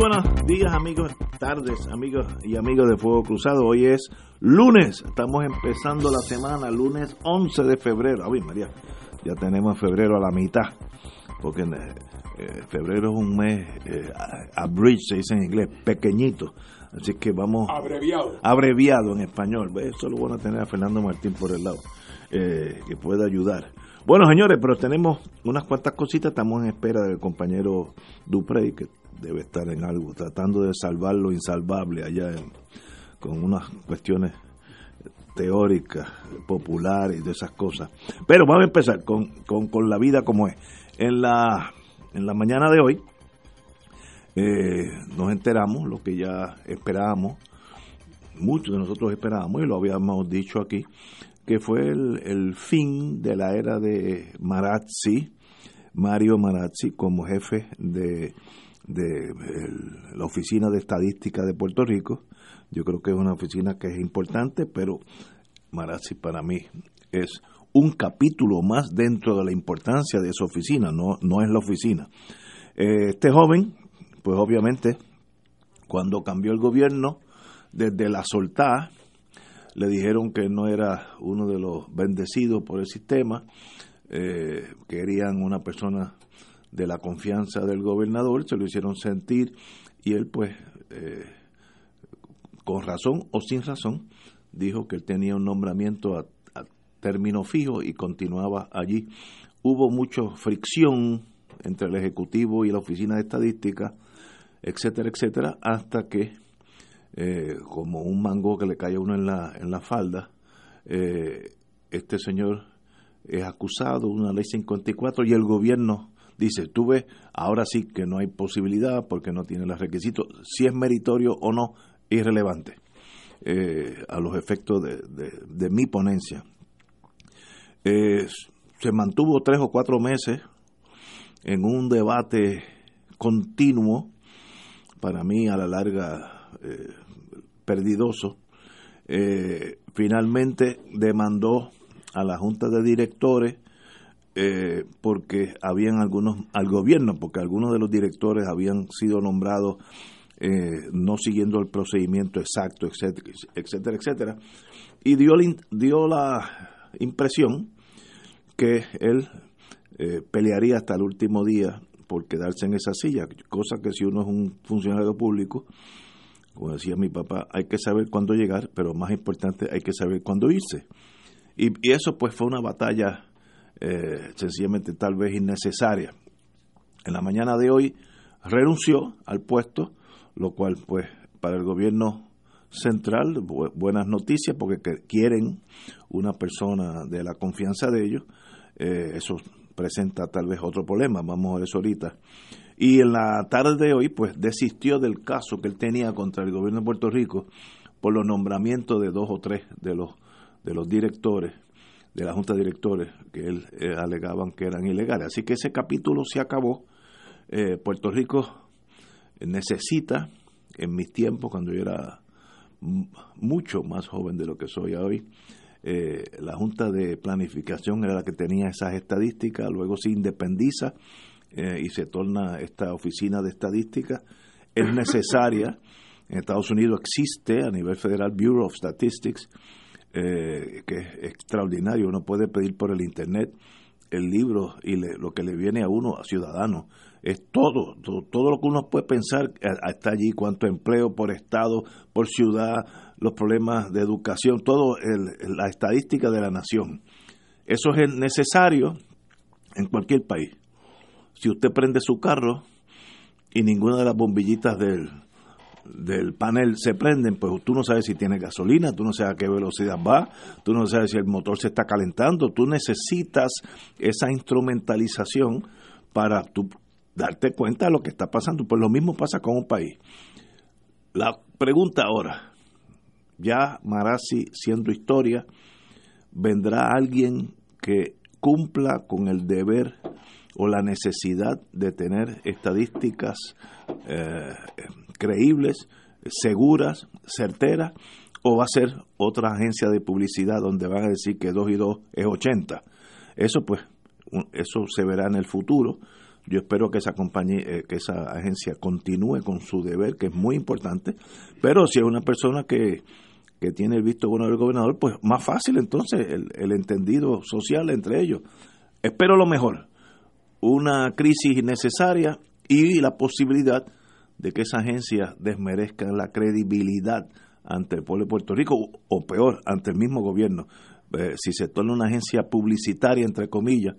Buenos días amigos, tardes amigos y amigos de Fuego Cruzado. Hoy es lunes, estamos empezando la semana, lunes 11 de febrero. Ay María, ya tenemos febrero a la mitad, porque eh, febrero es un mes, eh, abridged se dice en inglés, pequeñito. Así que vamos... Abreviado. Abreviado en español. Eso lo van a tener a Fernando Martín por el lado, eh, que puede ayudar. Bueno, señores, pero tenemos unas cuantas cositas. Estamos en espera del compañero Duprey, que debe estar en algo, tratando de salvar lo insalvable allá con unas cuestiones teóricas, populares de esas cosas. Pero vamos a empezar con, con, con la vida como es. En la, en la mañana de hoy eh, nos enteramos, lo que ya esperábamos, muchos de nosotros esperábamos y lo habíamos dicho aquí, que fue el, el fin de la era de Marazzi, Mario Marazzi como jefe de de la Oficina de Estadística de Puerto Rico. Yo creo que es una oficina que es importante, pero Marazzi para mí es un capítulo más dentro de la importancia de esa oficina, no, no es la oficina. Eh, este joven, pues obviamente, cuando cambió el gobierno, desde la soltada, le dijeron que no era uno de los bendecidos por el sistema, eh, querían una persona de la confianza del gobernador, se lo hicieron sentir y él pues eh, con razón o sin razón dijo que él tenía un nombramiento a, término fijo y continuaba allí. Hubo mucha fricción entre el Ejecutivo y la Oficina de Estadística, etcétera, etcétera, hasta que eh, como un mango que le cae a uno en la, en la falda, eh, este señor es acusado una ley 54 y el gobierno dice, tú ves, ahora sí que no hay posibilidad porque no tiene los requisitos, si es meritorio o no, irrelevante eh, a los efectos de, de, mi ponencia. Eh, se mantuvo tres o cuatro meses en un debate continuo, para mí a la larga eh, perdidoso, finalmente demandó a la Junta de Directores eh, porque habían algunos al gobierno, porque algunos de los directores habían sido nombrados eh, no siguiendo el procedimiento exacto, etcétera, etcétera, etcétera, y dio, dio la impresión que él eh, pelearía hasta el último día por quedarse en esa silla, cosa que si uno es un funcionario público, como decía mi papá, hay que saber cuándo llegar, pero más importante, hay que saber cuándo irse. Y, y eso pues fue una batalla eh, sencillamente tal vez innecesaria. En la mañana de hoy renunció al puesto, lo cual pues para el gobierno central bu buenas noticias porque quieren una persona de la confianza de ellos. Eh, eso presenta tal vez otro problema, vamos a ver eso ahorita. Y en la tarde de hoy pues desistió del caso que él tenía contra el gobierno de Puerto Rico por los nombramientos de dos o tres de los de los directores de la Junta de Directores que él eh, alegaban que eran ilegales. Así que ese capítulo se acabó. Eh, Puerto Rico necesita, en mis tiempos, cuando yo era mucho más joven de lo que soy hoy, eh, la Junta de Planificación era la que tenía esas estadísticas, luego se independiza eh, y se torna esta oficina de estadística. Es necesaria. En Estados Unidos existe a nivel federal Bureau of Statistics, eh, que es extraordinario. Uno puede pedir por el Internet el libro y le, lo que le viene a uno, a ciudadano. Es todo, todo, todo, lo que uno puede pensar está allí, cuánto empleo por estado, por ciudad, los problemas de educación, todo la estadística de la nación. Eso es necesario en cualquier país. Si usted prende su carro y ninguna de las bombillitas del, del panel se prenden, pues tú no sabes si tiene gasolina, tú no sabes a qué velocidad va, tú no sabes si el motor se está calentando, tú necesitas esa instrumentalización para tú darte cuenta de lo que está pasando. Pues lo mismo pasa con un país. La pregunta ahora, ya Marasi siendo historia, vendrá alguien que cumpla con el deber o la necesidad de tener estadísticas eh, creíbles, seguras, certeras, o va a ser otra agencia de publicidad donde van a decir que 2 y 2 es 80. Eso pues, eso se verá en el futuro. Yo espero que esa compañía, eh, que esa agencia continúe con su deber, que es muy importante. Pero si es una persona que, que tiene el visto bueno del gobernador, pues más fácil entonces el, el entendido social entre ellos. Espero lo mejor. Una crisis innecesaria y la posibilidad de que esa agencia desmerezca la credibilidad ante el pueblo de Puerto Rico o peor, ante el mismo gobierno. Eh, si se torna una agencia publicitaria, entre comillas,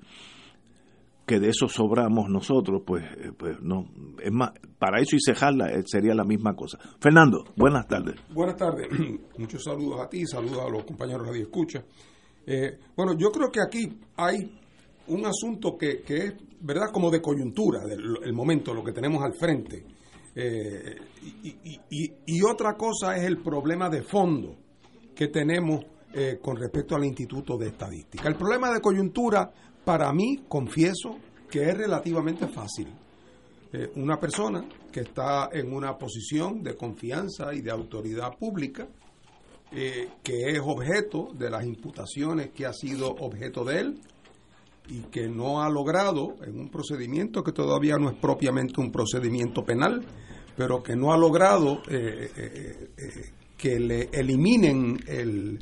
que de eso sobramos nosotros, pues, eh, pues no, es más, para eso y cejarla eh, sería la misma cosa. Fernando, buenas tardes. Buenas tardes, muchos saludos a ti, saludos a los compañeros de Escucha. bueno, yo creo que aquí hay un asunto que, que es, ¿verdad?, como de coyuntura del momento, lo que tenemos al frente. Eh, y, otra cosa es el problema de fondo que tenemos eh, con respecto al Instituto de Estadística. El problema de coyuntura, para mí, confieso que es relativamente fácil. Eh, una persona que está en una posición de confianza y de autoridad pública, que es objeto de las imputaciones que ha sido objeto de él, y que no ha logrado, en un procedimiento que todavía no es propiamente un procedimiento penal, pero que no ha logrado eh, eh, eh, que le eliminen el,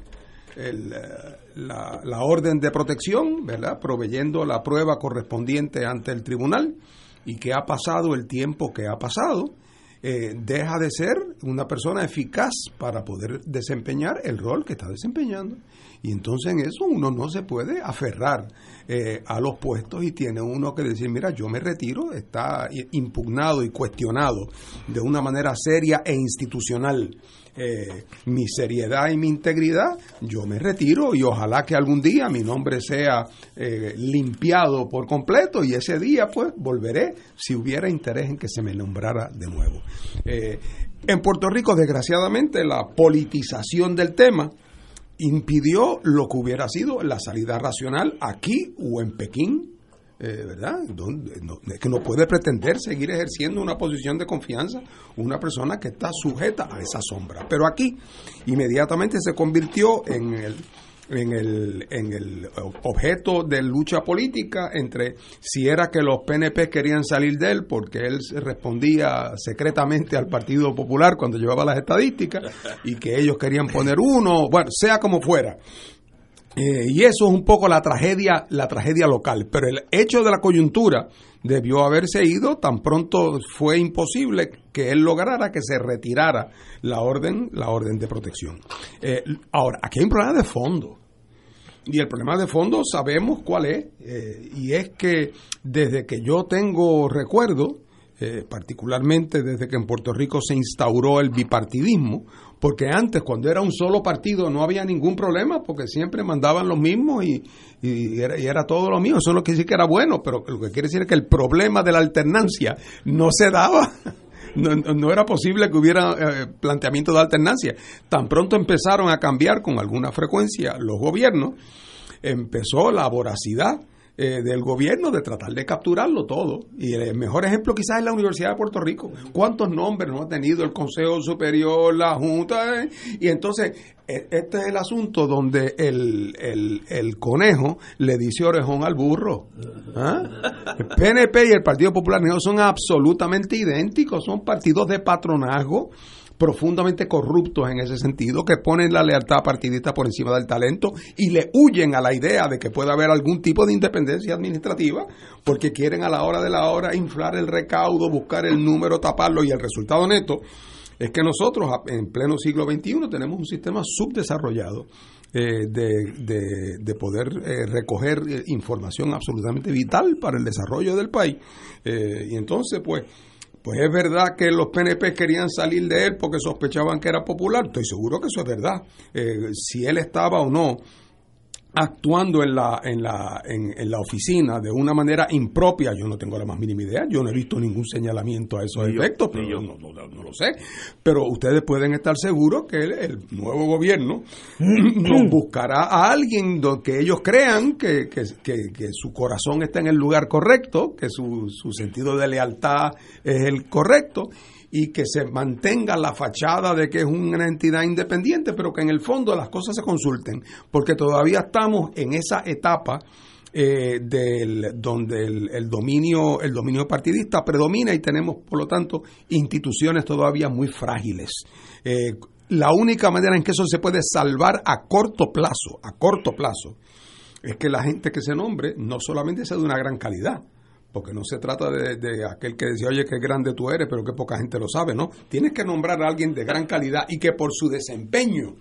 la, la, orden de protección, ¿verdad? Proveyendo la prueba correspondiente ante el tribunal y que ha pasado el tiempo que ha pasado, deja de ser una persona eficaz para poder desempeñar el rol que está desempeñando. Y entonces en eso uno no se puede aferrar eh, a los puestos y tiene uno que decir, mira, yo me retiro, está impugnado y cuestionado de una manera seria e institucional eh, mi seriedad y mi integridad, yo me retiro y ojalá que algún día mi nombre sea eh, limpiado por completo y ese día pues volveré si hubiera interés en que se me nombrara de nuevo. en Puerto Rico, desgraciadamente, la politización del tema impidió lo que hubiera sido la salida racional aquí o en Pekín, eh, ¿verdad? que no puede pretender seguir ejerciendo una posición de confianza una persona que está sujeta a esa sombra. Pero aquí inmediatamente se convirtió en el en el, en el objeto de lucha política entre si era que los PNP querían salir de él porque él respondía secretamente al Partido Popular cuando llevaba las estadísticas y que ellos querían poner uno, bueno, sea como fuera. Eh, y eso es un poco la tragedia, la tragedia local. Pero el hecho de la coyuntura debió haberse ido tan pronto fue imposible que él lograra que se retirara la orden, la orden de protección. Eh, ahora, aquí hay un problema de fondo. Y el problema de fondo sabemos cuál es, eh, y es que desde que yo tengo recuerdo, eh, particularmente desde que en Puerto Rico se instauró el bipartidismo, porque antes cuando era un solo partido no había ningún problema, porque siempre mandaban los mismos y, era, todo lo mismo, eso no quiere decir que era bueno, pero lo que quiere decir es que el problema de la alternancia no se daba. No, era posible que hubiera eh, planteamiento de alternancia. Tan pronto empezaron a cambiar con alguna frecuencia los gobiernos, empezó la voracidad eh, del gobierno de tratar de capturarlo todo. Y el mejor ejemplo quizás es la Universidad de Puerto Rico. ¿Cuántos nombres no ha tenido el Consejo Superior, la Junta? Y entonces, e, este es el asunto donde el, el, conejo le dice orejón al burro. ¿Ah? El PNP y el Partido Popular no son absolutamente idénticos, son partidos de patronazgo profundamente corruptos en ese sentido, que ponen la lealtad partidista por encima del talento y le huyen a la idea de que pueda haber algún tipo de independencia administrativa, porque quieren a la hora de la hora inflar el recaudo, buscar el número, taparlo y el resultado neto es que nosotros en pleno siglo XXI tenemos un sistema subdesarrollado eh, de, de, poder eh, recoger eh, información absolutamente vital para el desarrollo del país. y entonces, pues, pues es verdad que los PNP querían salir de él porque sospechaban que era popular. Estoy seguro que eso es verdad. Eh, si él estaba o no actuando en la, en, la, en, la oficina de una manera impropia, yo no tengo la más mínima idea, yo no he visto ningún señalamiento a esos efectos, pero yo no, lo sé. Pero ustedes pueden estar seguros que el, nuevo gobierno nos buscará a alguien que ellos crean que, que, que, su corazón está en el lugar correcto, que su, su sentido de lealtad es el correcto y que se mantenga la fachada de que es una entidad independiente, pero que en el fondo las cosas se consulten, porque todavía estamos en esa etapa eh, del, donde el, dominio el dominio partidista predomina y tenemos por lo tanto instituciones todavía muy frágiles. Eh, la única manera en que eso se puede salvar a corto plazo, a corto plazo, es que la gente que se nombre no solamente sea de una gran calidad, porque no se trata de, aquel que decía, oye, qué grande tú eres, pero que poca gente lo sabe, ¿no? Tienes que nombrar a alguien de gran calidad y que por su desempeño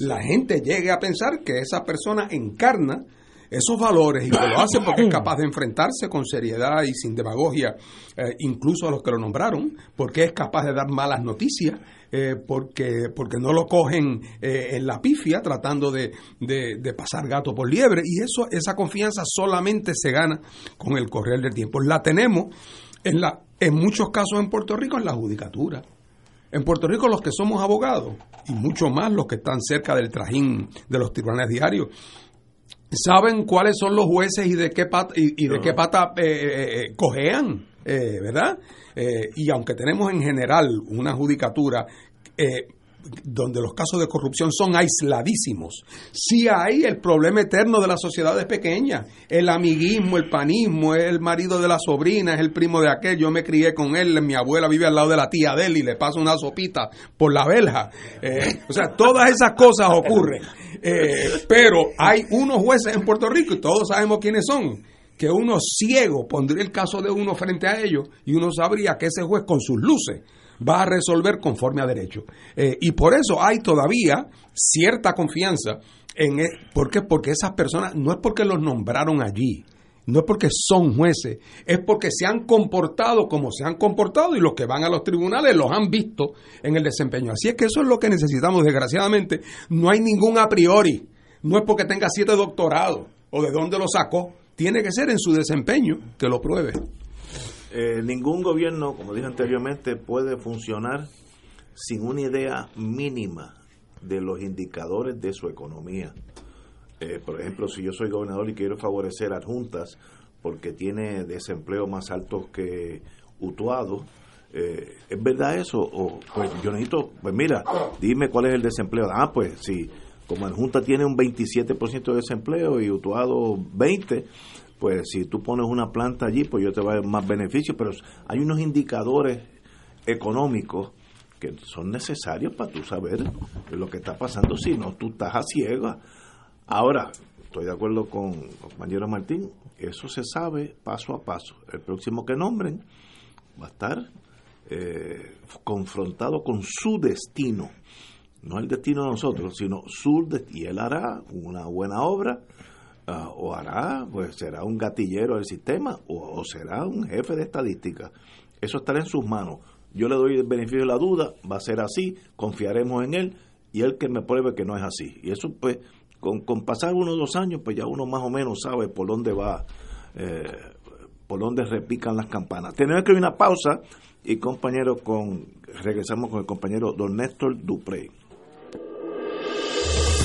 la gente llegue a pensar que esa persona encarna esos valores y que lo hace porque es capaz de enfrentarse con seriedad y sin demagogia, eh, incluso a los que lo nombraron, porque es capaz de dar malas noticias, eh, porque, porque no lo cogen eh, en la pifia tratando de, de, pasar gato por liebre. Y eso, esa confianza solamente se gana con el correr del tiempo. La tenemos en, la, en muchos casos en Puerto Rico en la judicatura. En Puerto Rico los que somos abogados, y mucho más los que están cerca del trajín de los tribunales diarios, saben cuáles son los jueces y de qué pata, y, de qué pata eh, eh, eh, cojean, ¿verdad? y aunque tenemos en general una judicatura donde los casos de corrupción son aisladísimos. Sí hay el problema eterno de las sociedades pequeñas, el amiguismo, el panismo, el marido de la sobrina, es el primo de aquel, yo me crié con él, mi abuela vive al lado de la tía de él y le paso una sopita por la verja. Eh, o sea, todas esas cosas ocurren. Eh, pero hay unos jueces en Puerto Rico y todos sabemos quiénes son que uno ciego pondría el caso de uno frente a ellos y uno sabría que ese juez con sus luces va a resolver conforme a derecho. Eh, y por eso hay todavía cierta confianza en... E, ¿Por qué? Porque esas personas, no es porque los nombraron allí, no es porque son jueces, es porque se han comportado como se han comportado y los que van a los tribunales los han visto en el desempeño. Así es que eso es lo que necesitamos, desgraciadamente. No hay ningún a priori, no es porque tenga siete doctorados o de dónde lo sacó, tiene que ser en su desempeño que lo pruebe. Eh, ningún gobierno, como dije anteriormente, puede funcionar sin una idea mínima de los indicadores de su economía. Eh, por ejemplo, si yo soy gobernador y quiero favorecer adjuntas porque tiene desempleo más alto que Utuado, eh, ¿es verdad eso? O, pues yo necesito, pues mira, dime cuál es el desempleo. Ah, pues si como adjunta tiene un 27% de desempleo y Utuado 20%, pues si tú pones una planta allí, pues yo te voy a dar más beneficios, pero hay unos indicadores económicos que son necesarios para tú saber lo que está pasando, si no, tú estás a ciega. Ahora, estoy de acuerdo con el compañero Martín, eso se sabe paso a paso. El próximo que nombren va a estar eh, confrontado con su destino, no el destino de nosotros, sino su destino, y él hará una buena obra Ah, o hará, pues será un gatillero del sistema o, será un jefe de estadística. Eso estará en sus manos. Yo le doy el beneficio de la duda, va a ser así, confiaremos en él y él que me pruebe que no es así. Y eso pues con, con pasar unos dos años pues ya uno más o menos sabe por dónde va, eh, por dónde repican las campanas. Tenemos que ir una pausa y compañero con regresamos con el compañero don Néstor Duprey.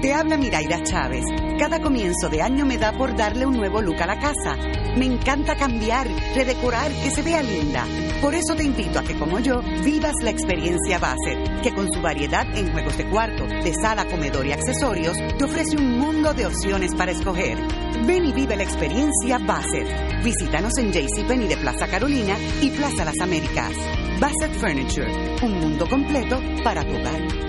Te habla Miraida Chávez. Cada comienzo de año me da por darle un nuevo look a la casa. Me encanta cambiar, redecorar, que se vea linda. Por eso te invito a que, como yo, vivas la experiencia Bassett, que con su variedad en juegos de cuarto, de sala, comedor y accesorios, te ofrece un mundo de opciones para escoger. Ven y vive la experiencia Bassett. Visítanos en JCPenney de Plaza Carolina y Plaza Las Américas. Bassett Furniture, un mundo completo para tu hogar.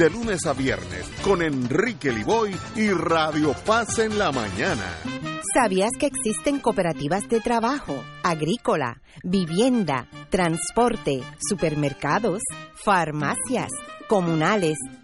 de lunes a viernes con Enrique Liboy y Radio Paz en la mañana. ¿Sabías que existen cooperativas de trabajo, agrícola, vivienda, transporte, supermercados, farmacias, comunales,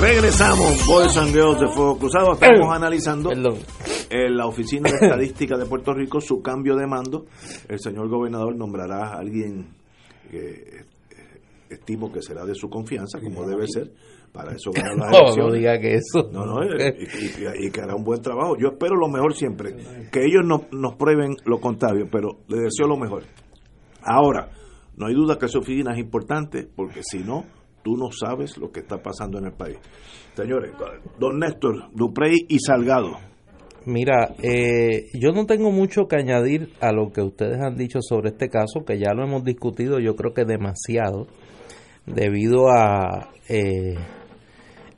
Regresamos, Boys and Girls de Fuego Cruzado. Estamos analizando en la Oficina de Estadística de Puerto Rico su cambio de mando. El señor gobernador nombrará a alguien que eh, estimo que será de su confianza, como debe ser. Para eso ganar las No, elecciones. no diga que eso. No, no, y, y- y que hará un buen trabajo. Yo espero lo mejor siempre. Que ellos no, nos prueben lo contrario, pero le deseo lo mejor. Ahora, no hay duda que esa oficina es importante, porque si no, tú no sabes lo que está pasando en el país. Señores, don Néstor, Duprey y Salgado. Mira, eh, yo no tengo mucho que añadir a lo que ustedes han dicho sobre este caso, que ya lo hemos discutido yo creo que demasiado, debido a eh,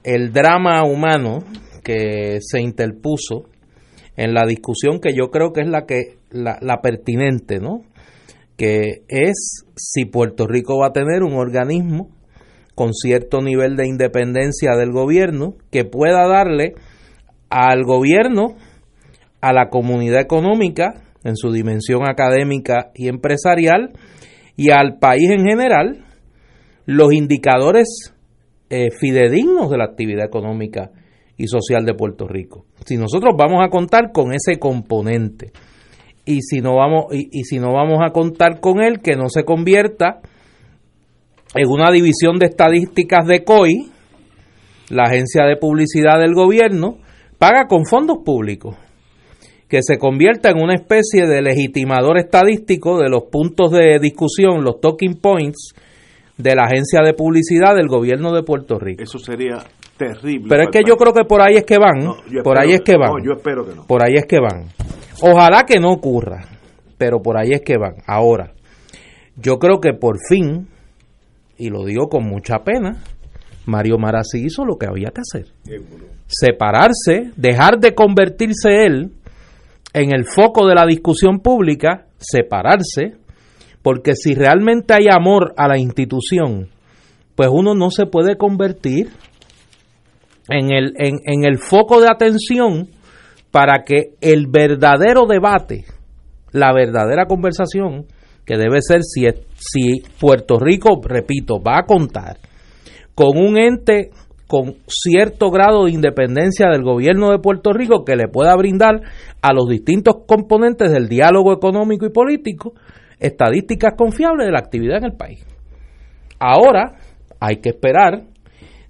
el drama humano que se interpuso en la discusión que yo creo que es la que la, la pertinente, ¿no? Que es si Puerto Rico va a tener un organismo con cierto nivel de independencia del gobierno que pueda darle al gobierno, a la comunidad económica en su dimensión académica y empresarial y al país en general los indicadores eh, fidedignos de la actividad económica y social de Puerto Rico. Si nosotros vamos a contar con ese componente y si no vamos y, y si no vamos a contar con él que no se convierta en una división de estadísticas de COI, la agencia de publicidad del gobierno paga con fondos públicos, que se convierta en una especie de legitimador estadístico de los puntos de discusión, los talking points de la agencia de publicidad del gobierno de Puerto Rico. Eso sería terrible. Pero es que yo creo que por ahí es que van, No, por ahí es que van. No, yo espero que no. Por ahí es que van. Ojalá que no ocurra, pero por ahí es que van. Ahora, yo creo que por fin, y lo digo con mucha pena, Mario Marazzi hizo lo que había que hacer. Separarse, dejar de convertirse él en el foco de la discusión pública, separarse, porque si realmente hay amor a la institución, pues uno no se puede convertir en el, en, en el foco de atención para que el verdadero debate, la verdadera conversación, que debe ser si, si Puerto Rico, repito, va a contar con un ente con cierto grado de independencia del gobierno de Puerto Rico que le pueda brindar a los distintos componentes del diálogo económico y político estadísticas confiables de la actividad en el país. Ahora hay que esperar,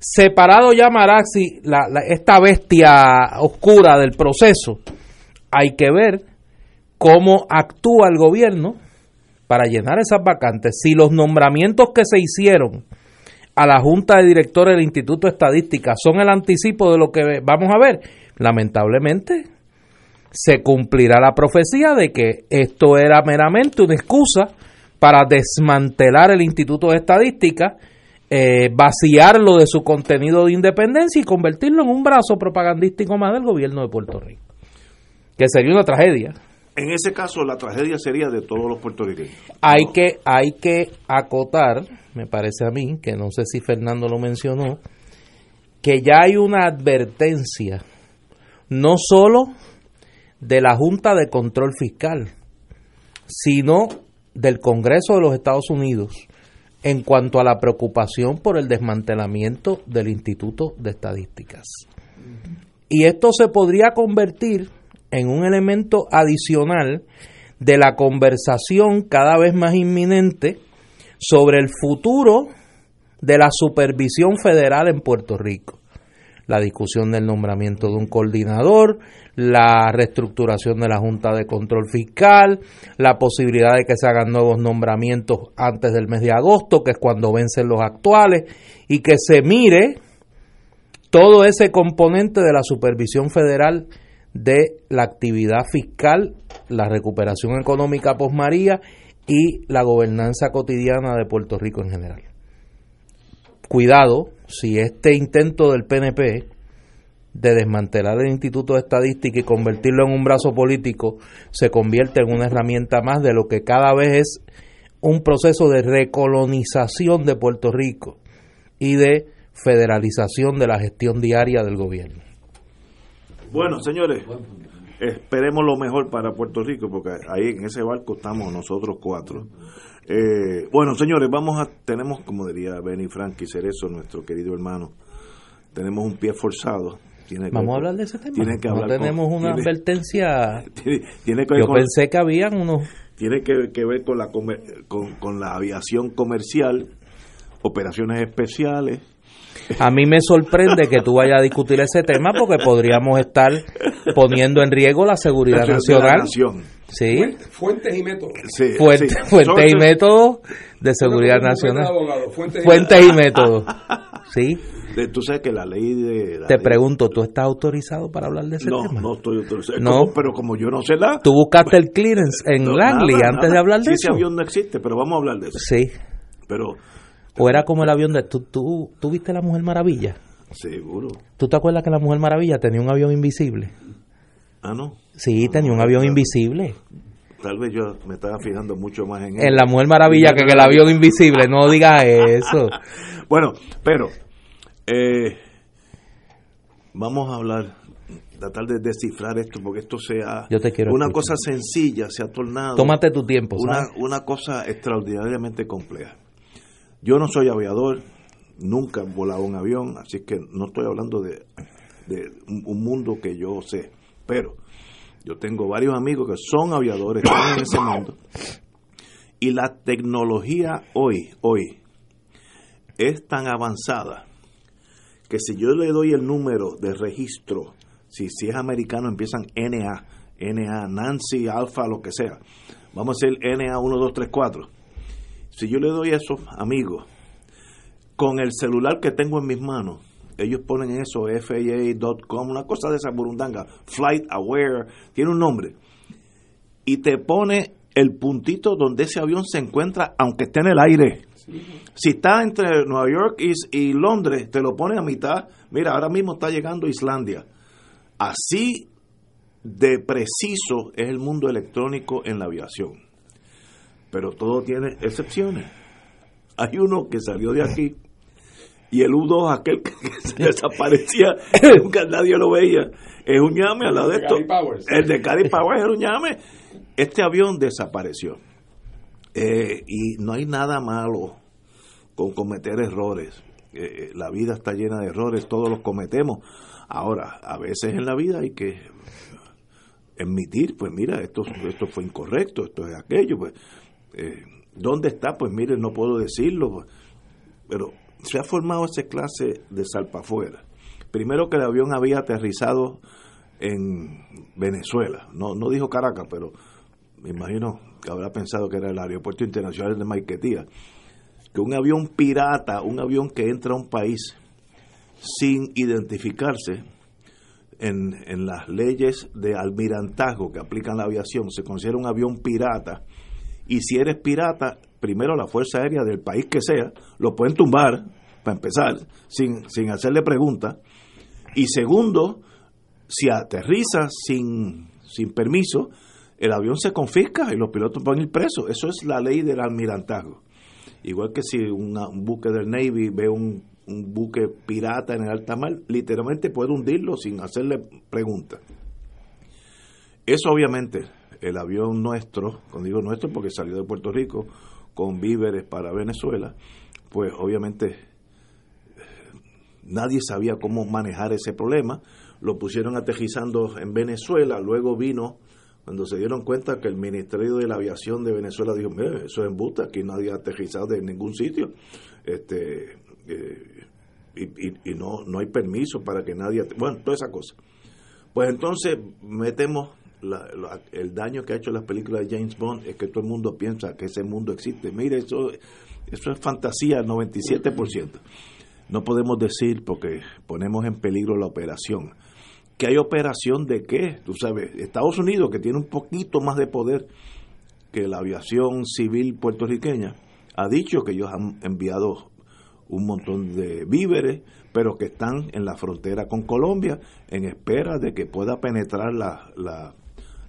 separado ya Maraxi, la, esta bestia oscura del proceso, hay que ver cómo actúa el gobierno para llenar esas vacantes. Si los nombramientos que se hicieron a la Junta de Directores del Instituto de Estadística son el anticipo de lo que vamos a ver, lamentablemente se cumplirá la profecía de que esto era meramente una excusa para desmantelar el Instituto de Estadística, eh, vaciarlo de su contenido de independencia y convertirlo en un brazo propagandístico más del gobierno de Puerto Rico, que sería una tragedia. En ese caso, la tragedia sería de todos los puertorriqueños. Hay que, hay que acotar, me parece a mí, que no sé si Fernando lo mencionó, que ya hay una advertencia, no solo de la Junta de Control Fiscal, sino del Congreso de los Estados Unidos en cuanto a la preocupación por el desmantelamiento del Instituto de Estadísticas. Y esto se podría convertir en un elemento adicional de la conversación cada vez más inminente sobre el futuro de la supervisión federal en Puerto Rico. La discusión del nombramiento de un coordinador, la reestructuración de la Junta de Control Fiscal, la posibilidad de que se hagan nuevos nombramientos antes del mes de agosto, que es cuando vencen los actuales, y que se mire todo ese componente de la supervisión federal de la actividad fiscal, la recuperación económica post María y la gobernanza cotidiana de Puerto Rico en general. Cuidado si este intento del PNP de desmantelar el Instituto de Estadística y convertirlo en un brazo político se convierte en una herramienta más de lo que cada vez es un proceso de recolonización de Puerto Rico y de federalización de la gestión diaria del gobierno. Bueno, señores, esperemos lo mejor para Puerto Rico, porque ahí en ese barco estamos nosotros cuatro. Eh, bueno, señores, vamos a, tenemos, como diría Benny Frankie Cerezo, nuestro querido hermano, tenemos un pie forzado. Vamos a hablar de ese tema. no tenemos una advertencia. Yo pensé que habían unos. Tiene que, que ver con la, con, con la aviación comercial, operaciones especiales, a mí me sorprende que tú vayas a discutir ese tema porque podríamos estar poniendo en riesgo la seguridad nacional. Sí. Fuentes y métodos. fuentes y métodos de seguridad nacional. Fuentes y métodos. Sí. Tú sabes que la ley de... Te pregunto, ¿tú estás autorizado para hablar de ese tema? No, no estoy autorizado. No. pero como yo no sé la... Tú buscaste el clearance en Langley antes de hablar de eso. Ese avión no existe, pero vamos a hablar de eso. Sí. Pero o era como el avión de... ¿Tú, tú, viste la Mujer Maravilla? Seguro. ¿Tú te acuerdas que la Mujer Maravilla tenía un avión invisible? Ah, no. Sí, tenía un avión invisible. Tal vez yo me estaba fijando mucho más en... En la Mujer Maravilla que en el avión invisible. No digas eso. bueno, pero... Eh, vamos a hablar tratar de descifrar esto porque esto sea Yo te quiero una cosa sencilla se ha tornado tómate tu tiempo una, una cosa extraordinariamente compleja yo no soy aviador, nunca he volado un avión, así que no estoy hablando de, un mundo que yo sé, pero yo tengo varios amigos que son aviadores, están en ese mundo, y la tecnología hoy, hoy, es tan avanzada que si yo le doy el número de registro, si, si es americano empiezan NA, NA, Nancy, Alfa, lo que sea, vamos a hacer NA 1, 2, 3, 4 si yo le doy eso, amigos, con el celular que tengo en mis manos, ellos ponen eso, FAA.com, una cosa de esa burundanga, Flight Aware, tiene un nombre, y te pone el puntito donde ese avión se encuentra, aunque esté en el aire. Si está entre Nueva York y, y, Londres, te lo pone a mitad. Mira, ahora mismo está llegando a Islandia. Así de preciso es el mundo electrónico en la aviación pero todo tiene excepciones. Hay uno que salió de aquí y el U2, aquel que se desaparecía, nunca nadie lo veía, es un llame al lado de esto. El de Cari Powers es un llame. Este avión desapareció. Eh, y no hay nada malo con cometer errores. eh, la vida está llena de errores, todos los cometemos. Ahora, a veces en la vida hay que admitir, pues mira, esto, esto fue incorrecto, esto es aquello, pues, eh, ¿dónde está? Pues mire, no puedo decirlo, pero se ha formado esa clase de salpafuera. Primero que el avión había aterrizado en Venezuela, no, no dijo Caracas, pero me imagino que habrá pensado que era el aeropuerto internacional de Maiquetía, que un avión pirata, un avión que entra a un país sin identificarse, en, en, las leyes de almirantazgo que aplican la aviación, se considera un avión pirata. Y si eres pirata, primero la Fuerza Aérea del país que sea, lo pueden tumbar, para empezar, sin, sin hacerle preguntas. Y segundo, si aterriza sin, sin permiso, el avión se confisca y los pilotos van a ir presos. Eso es la ley del almirantazgo. Igual que si un buque del Navy ve un, un, buque pirata en el alta mar, literalmente puede hundirlo sin hacerle preguntas. Eso obviamente, el avión nuestro, cuando digo nuestro porque salió de Puerto Rico con víveres para Venezuela, pues obviamente nadie sabía cómo manejar ese problema. Lo pusieron aterrizando en Venezuela, luego vino cuando se dieron cuenta que el Ministerio de la Aviación de Venezuela dijo, eso es embuste, aquí nadie ha aterrizado de ningún sitio, este eh, y, y, y, no, no hay permiso para que nadie, bueno, toda esa cosa. Pues entonces metemos la, la, el daño que ha hecho las películas de James Bond, es que todo el mundo piensa que ese mundo existe. Mire, eso, eso es fantasía, 97%. No podemos decir, porque ponemos en peligro la operación, que hay operación de qué, tú sabes, Estados Unidos que tiene un poquito más de poder que la aviación civil puertorriqueña, ha dicho que ellos han enviado un montón de víveres, pero que están en la frontera con Colombia en espera de que pueda penetrar la, la,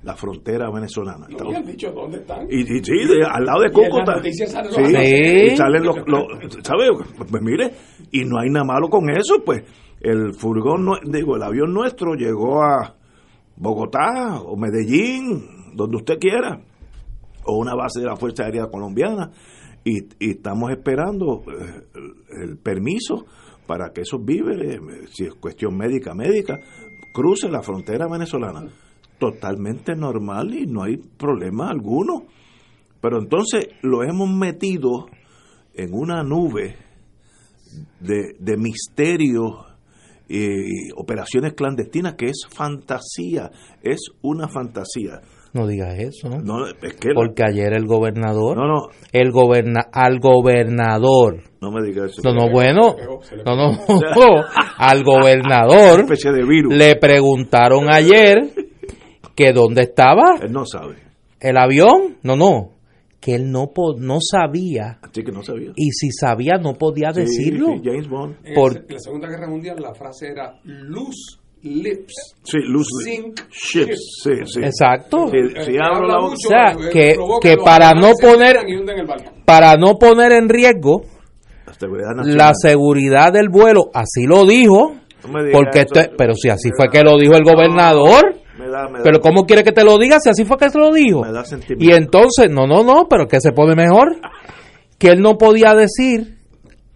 la frontera venezolana. ¿No dicho dónde están? Y, y sí, de, al lado de Cúcuta. Sí, y salen los, los ¿sabes? Pues mire, y no hay nada malo con eso, pues el furgón, digo, el avión nuestro llegó a Bogotá o Medellín, donde usted quiera, o una base de la Fuerza Aérea Colombiana, y, y estamos esperando el, el, permiso para que esos víveres, si es cuestión médica, médica, crucen la frontera venezolana. Totalmente normal y no hay problema alguno. Pero entonces lo hemos metido en una nube de, de misterio y operaciones clandestinas que es fantasía, es una fantasía. No digas eso, ¿no? no es que Porque la, ayer el gobernador, no, no, el goberna, al gobernador, no me digas eso. no, no, bueno, no, no, al gobernador especie de virus. le preguntaron ayer que dónde estaba Él no sabe. el avión, no, no, que él no po no sabía Así que no sabía. y si sabía no podía Sí, decirlo. sí, James Bond. En Por- la Segunda Guerra Mundial la frase era loose lips. Sí, loose Sink ships. Sí, sí. Exacto. Sí, El si que abro habla la boca- mucho, O sea, eh, que- que para no poner-. Para no poner en riesgo la seguridad nacional. la seguridad del vuelo, así lo dijo, No me digas porque este- pero si así fue que lo dijo el gobernador, da, me da, pero ¿cómo quiere que te lo diga si así fue que se lo dijo? me da sentimiento. Y entonces, no, no, no, pero que se pone mejor, que él no podía decir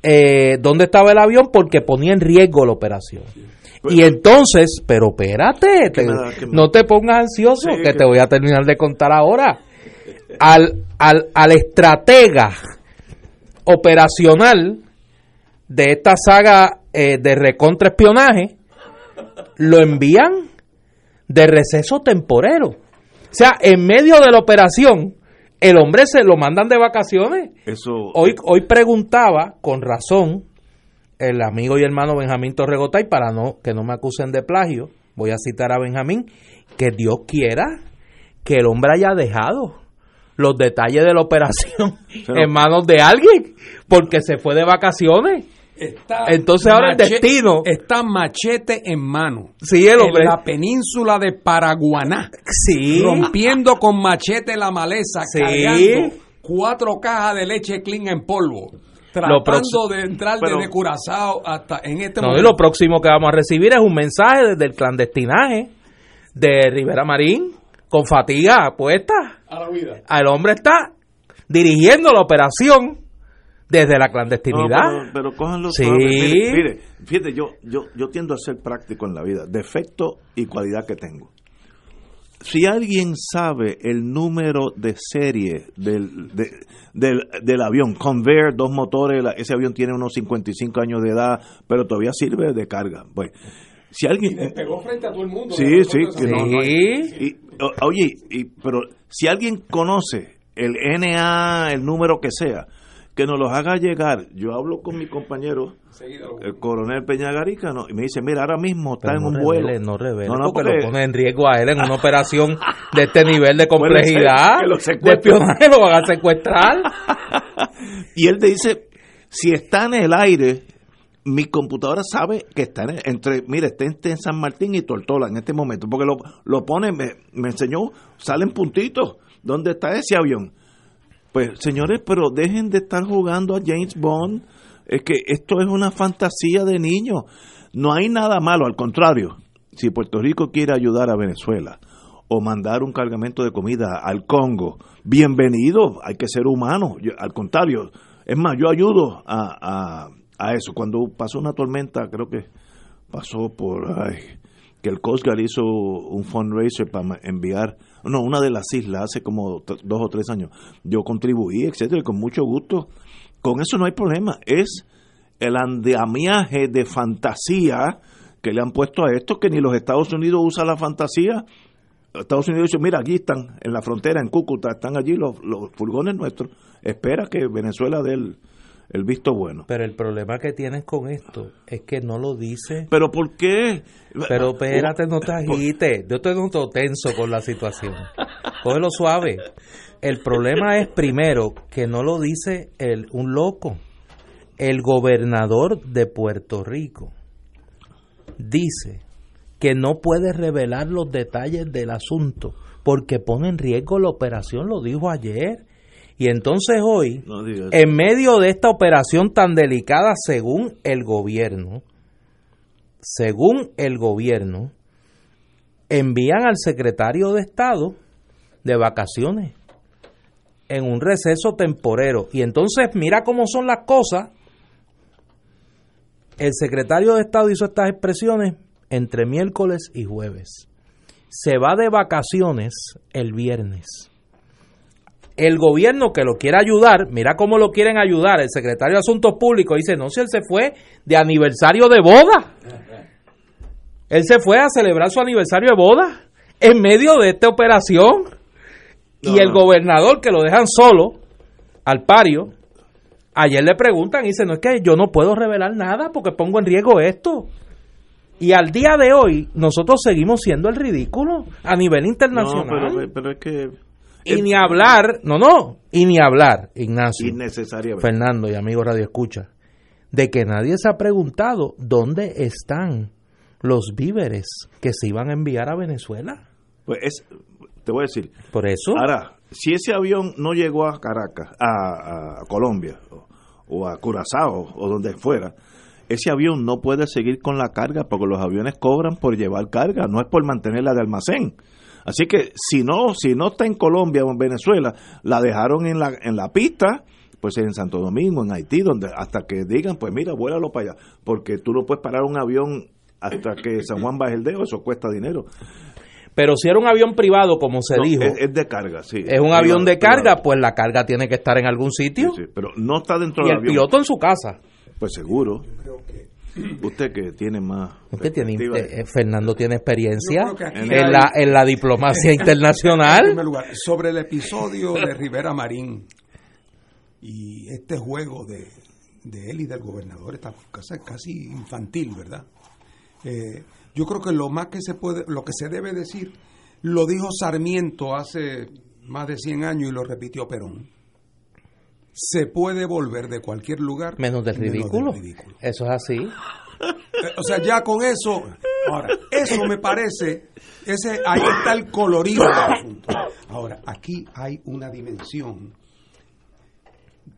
eh, dónde estaba el avión porque ponía en riesgo la operación. Y entonces, pero espérate, no te pongas ansioso, Sí, que que- te voy a terminar de contar ahora. Al, al, al estratega operacional de esta saga eh, de recontraespionaje, lo envían de receso temporero. O sea, en medio de la operación, el hombre se lo mandan de vacaciones. Eso. Hoy, hoy preguntaba, con razón, el amigo y hermano Benjamín Torregotay, para no que no me acusen de plagio, voy a citar a Benjamín, que Dios quiera que el hombre haya dejado los detalles de la operación Pero- en manos de alguien, porque se fue de vacaciones. Está Entonces ahora el destino- Está machete en mano. Sí, el hombre. En la península de Paraguaná. Sí. Rompiendo con machete la maleza. Sí. Cargando cuatro cajas de leche clean en polvo. Tratando de entrar Pero- desde Curazao hasta en este No, y momento. lo próximo que vamos a recibir es un mensaje desde el clandestinaje de Rivera Marín, con fatiga puesta. A la vida. El hombre está dirigiendo la operación desde la clandestinidad. No, pero, pero cójanlo Sí. Mire, mire, fíjate, yo, yo, yo tiendo a ser práctico en la vida, defecto y cualidad que tengo. Si alguien sabe el número de serie del, de- del, del avión, Convair, dos motores, la- ese avión tiene unos 55 años de edad, pero todavía sirve de carga. Pues, si alguien... pegó frente a todo el mundo. Sí, sí, que no, no hay- Sí. y, o- oye, y, pero si alguien conoce el NA, el número que sea, que nos los haga llegar. Yo hablo con mi compañero, el coronel Peñagarica, no, y me dice, mira, ahora mismo está Pero en no un vuelo. no revele, No, no, porque, porque- lo pone en riesgo a él en una operación de este nivel de complejidad. que lo de espionaje lo van a secuestrar. Y él te dice, si está en el aire, mi computadora sabe que está en, entre, mire, está entre San Martín y Tortola en este momento, porque lo, lo pone, me, me enseñó, salen puntitos, ¿dónde está ese avión? Pues señores, pero dejen de estar jugando a James Bond, es que esto es una fantasía de niños, no hay nada malo, al contrario, si Puerto Rico quiere ayudar a Venezuela o mandar un cargamento de comida al Congo, bienvenido, hay que ser humano, al contrario, es más, yo ayudo a, a, a eso. Cuando pasó una tormenta, creo que pasó por ay, que el Coast hizo un fundraiser para enviar, no, una de las islas hace como dos o tres años. Yo contribuí, etcétera, y con mucho gusto. Con eso no hay problema. Es el andamiaje de fantasía que le han puesto a esto que ni los Estados Unidos usan la fantasía. Estados Unidos dice, mira, aquí están, en la frontera, en Cúcuta, están allí los, los furgones nuestros. Espera que Venezuela dé el visto bueno. Pero el problema que tienes con esto es que no lo dice. ¿Pero por qué? Pero espérate, no te agites. Yo estoy noto tenso con la situación. Cógelo suave. El problema es, primero, que no lo dice el, un loco. El gobernador de Puerto Rico dice que no puede revelar los detalles del asunto porque pone en riesgo la operación, lo dijo ayer. Y entonces hoy, No en medio de esta operación tan delicada según el gobierno, según el gobierno, envían al secretario de Estado de vacaciones en un receso temporero. Y entonces mira cómo son las cosas. El secretario de Estado hizo estas expresiones entre miércoles y jueves. Se va de vacaciones el viernes. El gobierno que lo quiere ayudar, mira cómo lo quieren ayudar. El secretario de Asuntos Públicos dice, no, si él se fue de aniversario de boda. Él se fue a celebrar su aniversario de boda en medio de esta operación. y No, el no. gobernador que lo dejan solo al pario, ayer le preguntan y dice, no es que yo no puedo revelar nada porque pongo en riesgo esto. Y al día de hoy nosotros seguimos siendo el ridículo a nivel No, internacional. pero, pero es que y ni hablar, no, no, y ni hablar, Ignacio, innecesariamente. Fernando y amigo Radio Escucha, de que nadie se ha preguntado dónde están los víveres que se iban a enviar a Venezuela. Pues es, te voy a decir, Por eso, Ahora, si ese avión no llegó a Caracas, a, a Colombia, o, o a Curazao, o donde fuera, ese avión no puede seguir con la carga porque los aviones cobran por llevar carga, no es por mantenerla de almacén. Así que si no, si no está en Colombia o en Venezuela, la dejaron en la, en la pista, pues en Santo Domingo, en Haití, donde hasta que digan, pues mira, vuélalo para allá, porque tú no puedes parar un avión hasta que San Juan baje el dedo, eso cuesta dinero. pero si era un avión privado, como se No, dijo, es, es, es de carga, sí. un avión de Privado, carga, pues la carga tiene que estar en algún sitio Sí, sí, pero no está dentro y del el avión. piloto en su casa. Pues seguro. Usted que tiene más. Usted tiene, eh, Fernando tiene experiencia en hay- la, en la diplomacia En internacional. primer lugar, sobre el episodio de Rivera Marín y este juego de, de él y del gobernador, está casi, casi infantil, ¿verdad? Eh, yo creo que lo más que se puede, lo que se debe decir, lo dijo Sarmiento hace más de 100 años y lo repitió Perón. Se puede volver de cualquier lugar Menos del ridículo. Eso es así. Eh, O sea, ya con eso, ahora, eso me parece, ese ahí está el colorido del asunto. Ahora, aquí hay una dimensión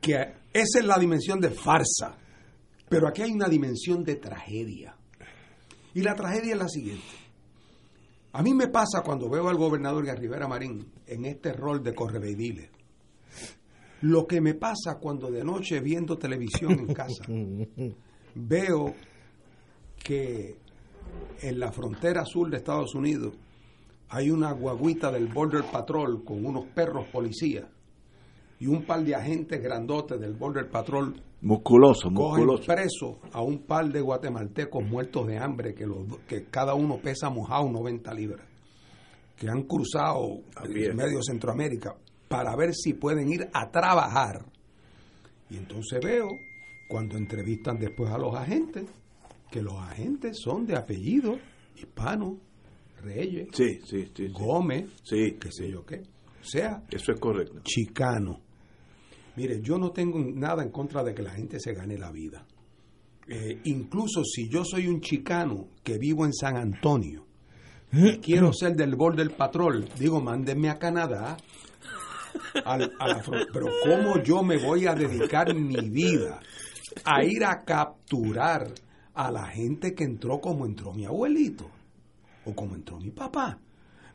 que esa es la dimensión de farsa, pero aquí hay una dimensión de tragedia. Y la tragedia es la siguiente. A mí me pasa cuando veo al gobernador Rivera Marín en este rol de correveidile. Lo que me pasa cuando de noche viendo televisión en casa, veo que en la frontera sur de Estados Unidos hay una guaguita del Border Patrol con unos perros policías y un par de agentes grandotes del Border Patrol musculoso, cogen musculoso. preso a un par de guatemaltecos muertos de hambre que, los, que cada uno pesa mojado 90 libras, que han cruzado es. medio Centroamérica para ver si pueden ir a trabajar. Y entonces veo, cuando entrevistan después a los agentes, que los agentes son de apellido hispano, Reyes, Sí, sí, sí. Gómez, Sí, qué sé yo qué. O sea, Eso es correcto. chicano. Mire, yo no tengo nada en contra de que la gente se gane la vida. Eh, incluso si yo soy un chicano que vivo en San Antonio y quiero ser del Border Patrol, digo, mándenme a Canadá. Pero ¿cómo yo me voy a dedicar mi vida a ir a capturar a la gente que entró como entró mi abuelito o como entró mi papá?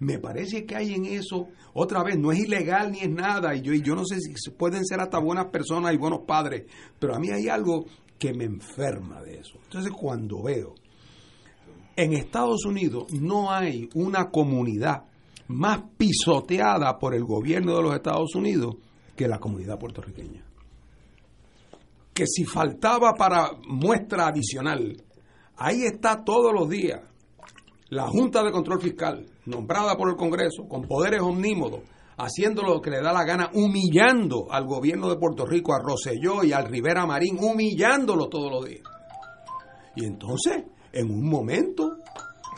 Me parece que hay en eso, otra vez, no es ilegal ni es nada, y yo, y yo no sé si pueden ser hasta buenas personas y buenos padres, pero a mí hay algo que me enferma de eso. Entonces cuando veo, en Estados Unidos no hay una comunidad más pisoteada por el gobierno de los Estados Unidos que la comunidad puertorriqueña. Que si faltaba para muestra adicional, ahí está todos los días la Junta de Control Fiscal, nombrada por el Congreso, con poderes omnímodos, haciendo lo que le da la gana, humillando al gobierno de Puerto Rico, a Rosselló y al Rivera Marín, humillándolo todos los días. Y entonces, en un momento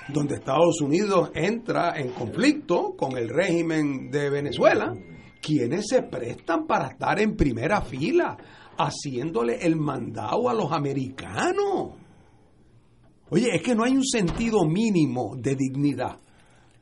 donde Estados Unidos entra en conflicto con el régimen de Venezuela, quienes se prestan para estar en primera fila, haciéndole el mandado a los americanos. Oye, es que no hay un sentido mínimo de dignidad.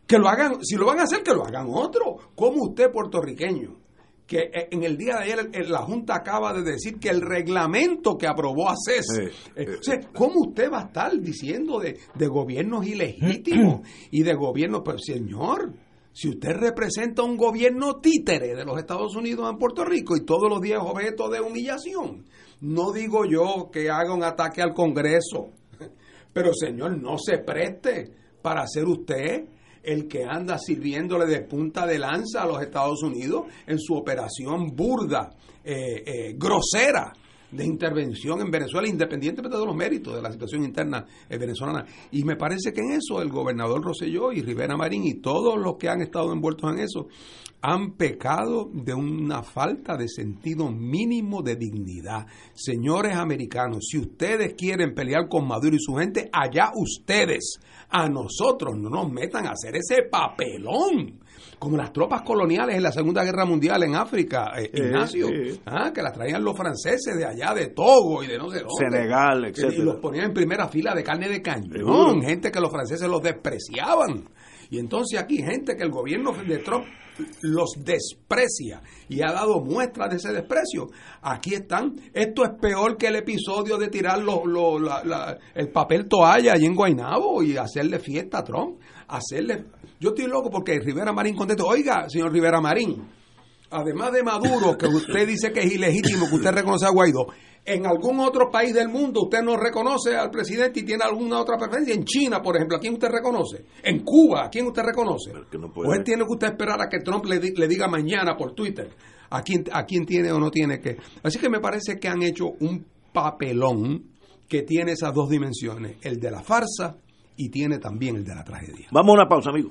Que lo hagan, si lo van a hacer, que lo hagan otro. Como usted, puertorriqueño, que eh, en el día de ayer la Junta acaba de decir que el reglamento que aprobó ACES, eh, eh, o sea, ¿cómo usted va a estar diciendo de, de gobiernos ilegítimos y de gobiernos, pues señor, si usted representa un gobierno títere de los Estados Unidos en Puerto Rico y todos los días objeto de humillación, no digo yo que haga un ataque al Congreso, pero señor, no se preste para ser usted el que anda sirviéndole de punta de lanza a los Estados Unidos en su operación burda, eh, eh, grosera de intervención en Venezuela, independientemente de los méritos de la situación interna eh, venezolana. Y me parece que en eso el gobernador Rosselló y Rivera Marín y todos los que han estado envueltos en eso han pecado de una falta de sentido mínimo de dignidad. Señores americanos, si ustedes quieren pelear con Maduro y su gente, allá ustedes. A nosotros no nos metan a hacer ese papelón. Como las tropas coloniales en la Segunda Guerra Mundial en África, eh, Ignacio, ah, que las traían los franceses de allá, de Togo y de no sé dónde. Senegal, etcétera. Y los ponían en primera fila de carne de cañón. Gente que los franceses los despreciaban. Y entonces aquí gente que el gobierno de Trump los desprecia y ha dado muestras de ese desprecio. Aquí están. Esto es peor que el episodio de tirar lo- lo- la- la- el papel toalla allí en Guaynabo y hacerle fiesta a Trump. Hacerle. Yo estoy loco porque Rivera Marín contestó, oiga, señor Rivera Marín, además de Maduro, que usted dice que es ilegítimo, que usted reconoce a Guaidó, en algún otro país del mundo usted no reconoce al presidente y tiene alguna otra preferencia. En China, por ejemplo, ¿a quién usted reconoce? En Cuba, ¿a quién usted reconoce? No puede. O él tiene que usted esperar a que Trump le, di- le diga mañana por Twitter a quién, a quién tiene o no tiene que. Así que me parece que han hecho un papelón que tiene esas dos dimensiones, el de la farsa y tiene también el de la tragedia. Vamos a una pausa, amigo.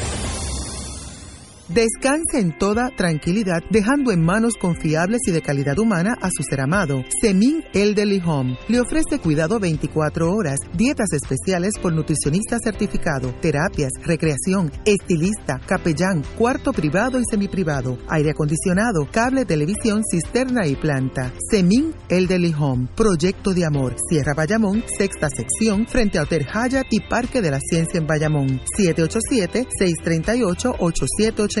Descanse en toda tranquilidad, dejando en manos confiables y de calidad humana a su ser amado. Semin Elderly Home le ofrece cuidado 24 horas, dietas especiales por nutricionista certificado, terapias, recreación, estilista, capellán, cuarto privado y semiprivado, aire acondicionado, cable, televisión, cisterna y planta. Semin Elderly Home, proyecto de amor, Sierra Bayamón, sexta sección, frente a Hotel Hyatt y Parque de la Ciencia en Bayamón. 787-638-8788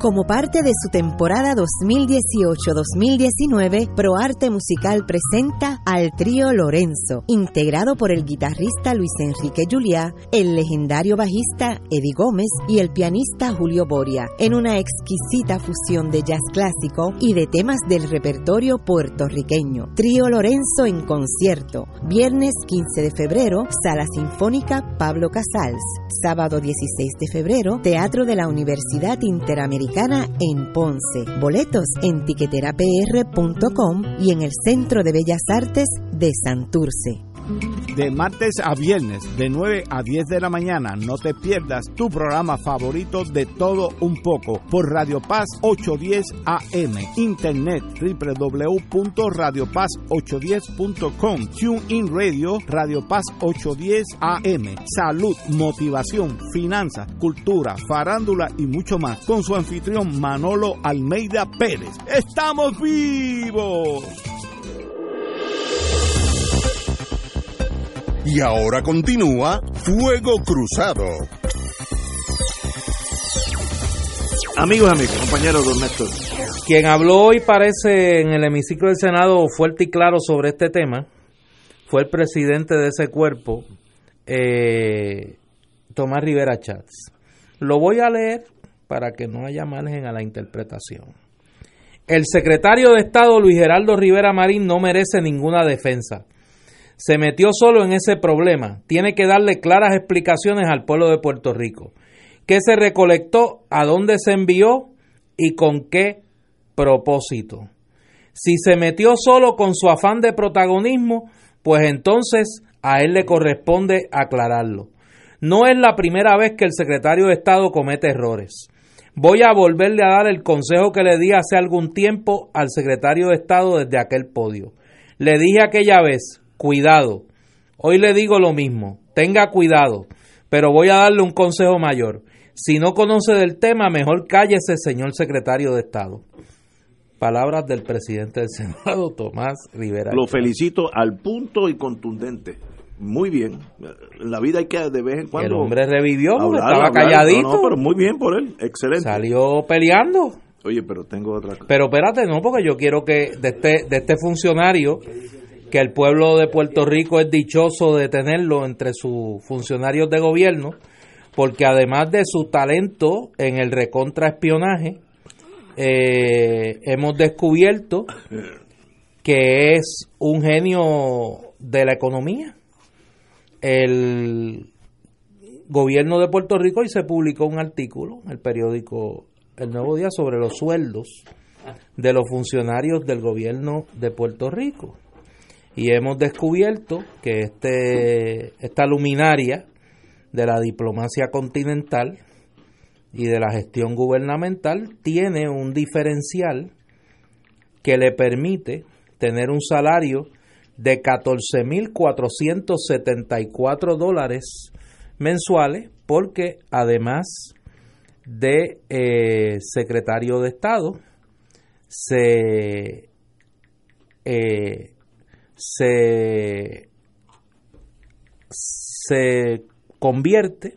Como parte de su temporada 2018-2019, ProArte Musical presenta al trío Lorenzo, integrado por el guitarrista Luis Enrique Juliá, el legendario bajista Eddie Gómez y el pianista Julio Boria, en una exquisita fusión de jazz clásico y de temas del repertorio puertorriqueño. Trío Lorenzo en concierto, viernes 15 de febrero, Sala Sinfónica Pablo Casals, sábado 16 de febrero, Teatro de la Universidad Interamericana en Ponce. Boletos en tiqueterapr.com y en el Centro de Bellas Artes de Santurce. De martes a viernes, de 9 a 10 de la mañana, no te pierdas tu programa favorito de todo un poco por Radio Paz 810 AM, internet www.radiopaz810.com, TuneIn Radio, Radio Paz 810 AM, salud, motivación, finanzas, cultura, farándula y mucho más, con su anfitrión Manolo Almeida Pérez. ¡Estamos vivos! Y ahora continúa Fuego Cruzado. Amigos, amigos, compañeros, don Néstor. Quien habló hoy parece en el hemiciclo del Senado fuerte y claro sobre este tema fue el presidente de ese cuerpo, eh, Tomás Rivera Chats. Lo voy a leer para que no haya margen a la interpretación. El secretario de Estado Luis Geraldo Rivera Marín no merece ninguna defensa se metió solo en ese problema. Tiene que darle claras explicaciones al pueblo de Puerto Rico. ¿Qué se recolectó? ¿A dónde se envió? ¿Y con qué propósito? Si se metió solo con su afán de protagonismo, pues entonces a él le corresponde aclararlo. No es la primera vez que el secretario de Estado comete errores. Voy a volverle a dar el consejo que le di hace algún tiempo al secretario de Estado desde aquel podio. Le dije aquella vez, cuidado. Hoy le digo lo mismo, tenga cuidado, pero voy a darle un consejo mayor. Si no conoce del tema, mejor cállese, señor secretario de Estado. Palabras del presidente del Senado, Tomás Rivera. Lo felicito al punto y contundente. Muy bien. En la vida hay que de vez en cuando. El hombre revivió, hablar, estaba hablar. calladito. No, no, pero muy bien por él. Excelente. Salió peleando. Oye, pero tengo otra cosa. Pero espérate, no, porque yo quiero que de este, de este funcionario, que el pueblo de Puerto Rico es dichoso de tenerlo entre sus funcionarios de gobierno, porque además de su talento en el recontraespionaje, eh, hemos descubierto que es un genio de la economía. El gobierno de Puerto Rico y se publicó un artículo en el periódico El Nuevo Día sobre los sueldos de los funcionarios del gobierno de Puerto Rico. Y hemos descubierto que este, esta luminaria de la diplomacia continental y de la gestión gubernamental tiene un diferencial que le permite tener un salario de 14.474 dólares mensuales porque además de eh, secretario de Estado se, eh, se, se convierte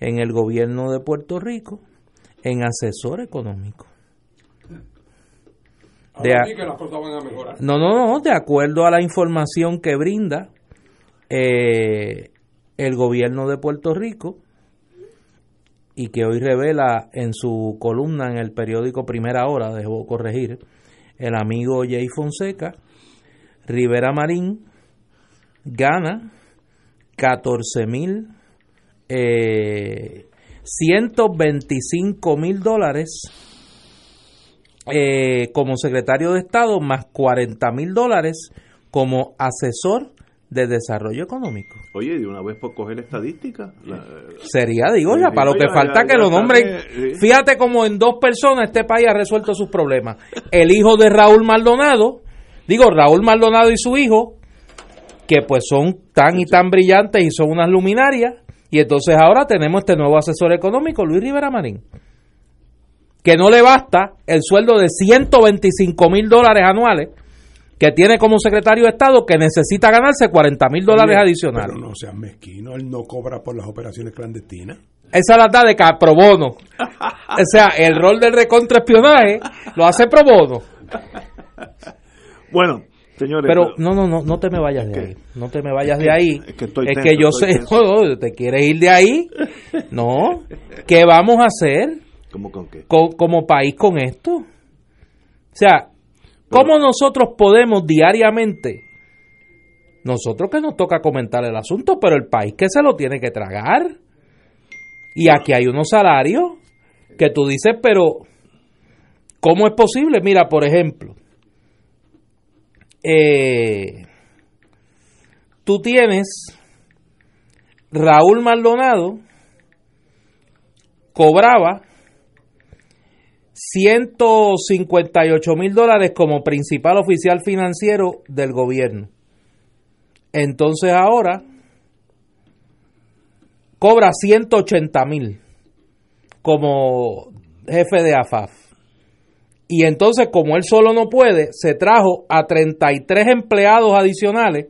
en el gobierno de Puerto Rico en asesor económico. De a- Ahora sí que las cosas van a mejorar. no, no, no, de acuerdo a la información que brinda eh, el gobierno de Puerto Rico y que hoy revela en su columna en el periódico Primera Hora, debo corregir, el amigo Jay Fonseca, Rivera Marín gana 14 mil, eh, 125 mil dólares eh, como secretario de Estado más 40 mil dólares como asesor de desarrollo económico. Oye, de una vez por coger estadística. la- Sería, digo, Sí, ya, para lo ya, que ya, falta ya, que lo nombren. Fíjate como en dos personas este país ha resuelto sus problemas. El hijo de Raúl Maldonado, digo, Raúl Maldonado y su hijo, que pues son tan y tan brillantes y son unas luminarias, y entonces ahora tenemos este nuevo asesor económico, Luis Rivera Marín, que no le basta el sueldo de 125 mil dólares anuales que tiene como secretario de Estado, que necesita ganarse 40 mil dólares adicionales. Pero no seas mezquino, él no cobra por las operaciones clandestinas. Esa la da de pro bono. O sea, el rol del recontraespionaje lo hace pro bono. Bueno, señores. Pero no, no, no, no te me vayas de ahí. No te me vayas Es de ahí. es que estoy Es tenso, que yo estoy sé, no, te quieres ir de ahí. No. ¿Qué vamos a hacer ¿Cómo con qué? co- como país con esto? O sea, ¿cómo nosotros podemos diariamente, nosotros que nos toca comentar el asunto, pero el país que se lo tiene que tragar? Y aquí hay unos salarios que tú dices, pero ¿cómo es posible? Mira, por ejemplo, eh, tú tienes Raúl Maldonado cobraba 158 mil dólares como principal oficial financiero del gobierno. Entonces ahora cobra 180 mil como jefe de AFAF. Y entonces, como él solo no puede, se trajo a 33 empleados adicionales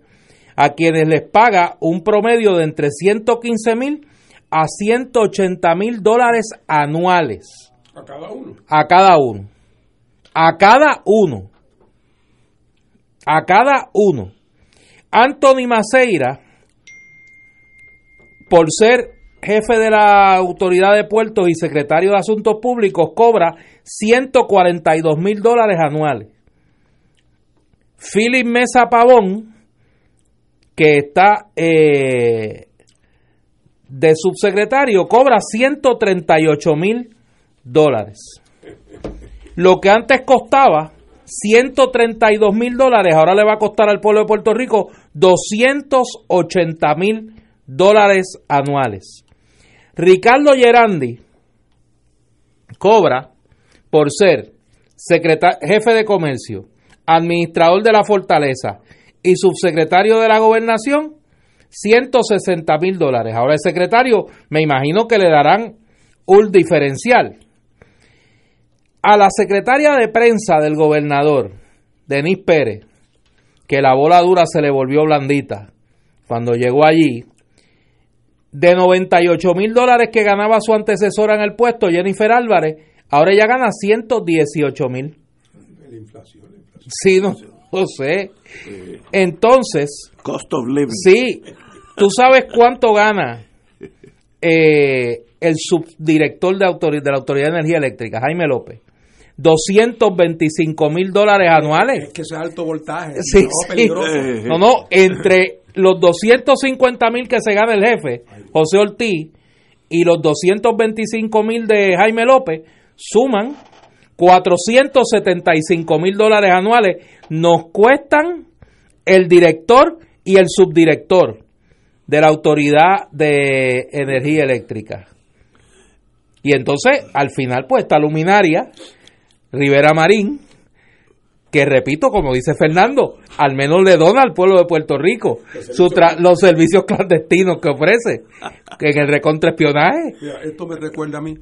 a quienes les paga un promedio de entre 115 mil a 180 mil dólares anuales A cada uno. a cada uno. A cada uno. A cada uno. Anthony Maceira, por ser jefe de la Autoridad de Puertos y secretario de Asuntos Públicos, cobra 142 mil dólares anuales. Philip Mesa Pavón, que está eh, de subsecretario, cobra 138 mil dólares. Lo que antes costaba 132 mil dólares, ahora le va a costar al pueblo de Puerto Rico 280 mil dólares anuales. Ricardo Gerandi cobra por ser jefe de comercio, administrador de la fortaleza y subsecretario de la gobernación 160 mil dólares. Ahora el secretario me imagino que le darán un diferencial. A la secretaria de prensa del gobernador, Denis Pérez, que la bola dura se le volvió blandita cuando llegó allí, de 98 mil dólares que ganaba su antecesora en el puesto, Jennifer Álvarez, ahora ella gana 118 mil. La inflación, la inflación. Sí, no, no sé. Entonces, Cost of living. Sí, tú sabes cuánto gana eh, el subdirector de, autori- de la Autoridad de Energía Eléctrica, Jaime López. 225 mil dólares anuales. Es que eso es alto voltaje. Sí, no, sí. peligroso. Eh, No, no, entre los 250 mil que se gana el jefe, José Ortiz, y los 225 mil de Jaime López, suman 475 mil dólares anuales. Nos cuestan el director y el subdirector de la Autoridad de Energía Eléctrica. Y entonces, al final, pues esta luminaria, Rivera Marín, que repito, como dice Fernando, al menos le dona al pueblo de Puerto Rico su tra- los servicios clandestinos que ofrece, en el recontraespionaje. Esto me recuerda a mí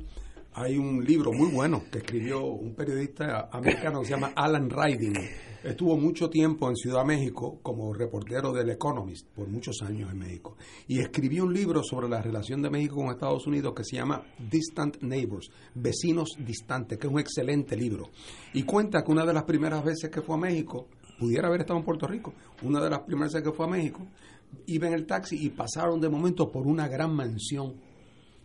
hay un libro muy bueno que escribió un periodista americano que se llama Alan Riding. Estuvo mucho tiempo en Ciudad México como reportero del Economist, por muchos años en México. Y escribió un libro sobre la relación de México con Estados Unidos que se llama Distant Neighbors, Vecinos Distantes, que es un excelente libro. Y cuenta que una de las primeras veces que fue a México, pudiera haber estado en Puerto Rico, una de las primeras veces que fue a México, iba en el taxi y pasaron de momento por una gran mansión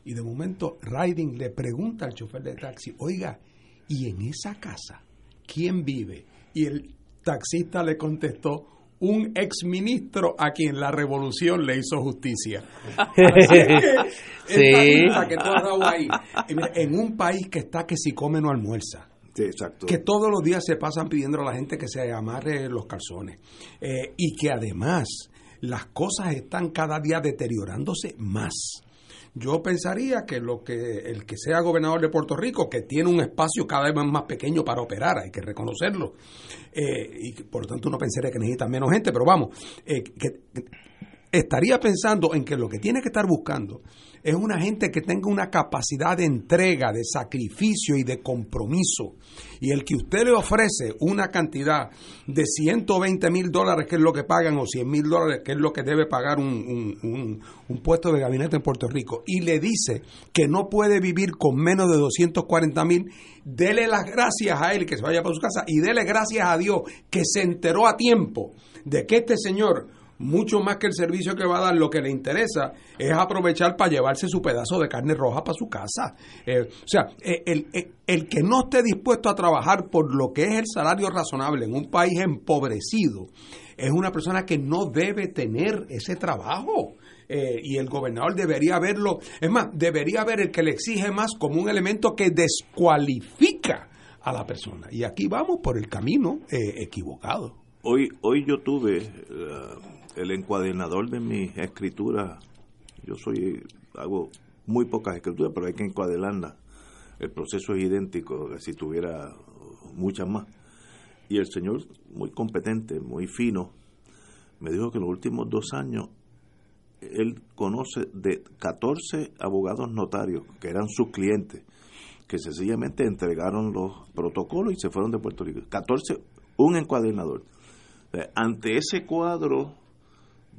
y de momento Riding le pregunta al chofer de taxi, oiga, ¿y en esa casa quién vive? Y el taxista le contestó, un exministro a quien la revolución le hizo justicia. sí. que tú has dado ahí, en un país que está que si come no almuerza, exacto. Que todos los días se pasan pidiendo a la gente que se amarre los calzones. Eh, y que además las cosas están cada día deteriorándose más. Yo pensaría que lo que el que sea gobernador de Puerto Rico, que tiene un espacio cada vez más pequeño para operar, hay que reconocerlo, eh, y por lo tanto uno pensaría que necesita menos gente, pero vamos, eh, que, estaría pensando en que lo que tiene que estar buscando es una gente que tenga una capacidad de entrega, de sacrificio y de compromiso. Y el que usted le ofrece una cantidad de 120 mil dólares, que es lo que pagan, o 100 mil dólares, que es lo que debe pagar un, un, puesto de gabinete en Puerto Rico, y le dice que no puede vivir con menos de 240 mil, dele las gracias a él que se vaya para su casa y dele gracias a Dios que se enteró a tiempo de que este señor mucho más que el servicio que va a dar, lo que le interesa es aprovechar para llevarse su pedazo de carne roja para su casa. Eh, o sea, eh, el, el, el, que no esté dispuesto a trabajar por lo que es el salario razonable en un país empobrecido, es una persona que no debe tener ese trabajo. Eh, y el gobernador debería verlo, es más, debería ver el que le exige más como un elemento que descualifica a la persona. Y aquí vamos por el camino equivocado. Hoy, hoy yo tuve el encuadernador de mi escritura, yo soy, hago muy pocas escrituras, pero hay que encuadernarlas. El proceso es idéntico si tuviera muchas más. Y el señor, muy competente, muy fino, me dijo que en los últimos dos años él conoce de 14 abogados notarios que eran sus clientes, que sencillamente entregaron los protocolos y se fueron de Puerto Rico. 14, un encuadernador. Ante ese cuadro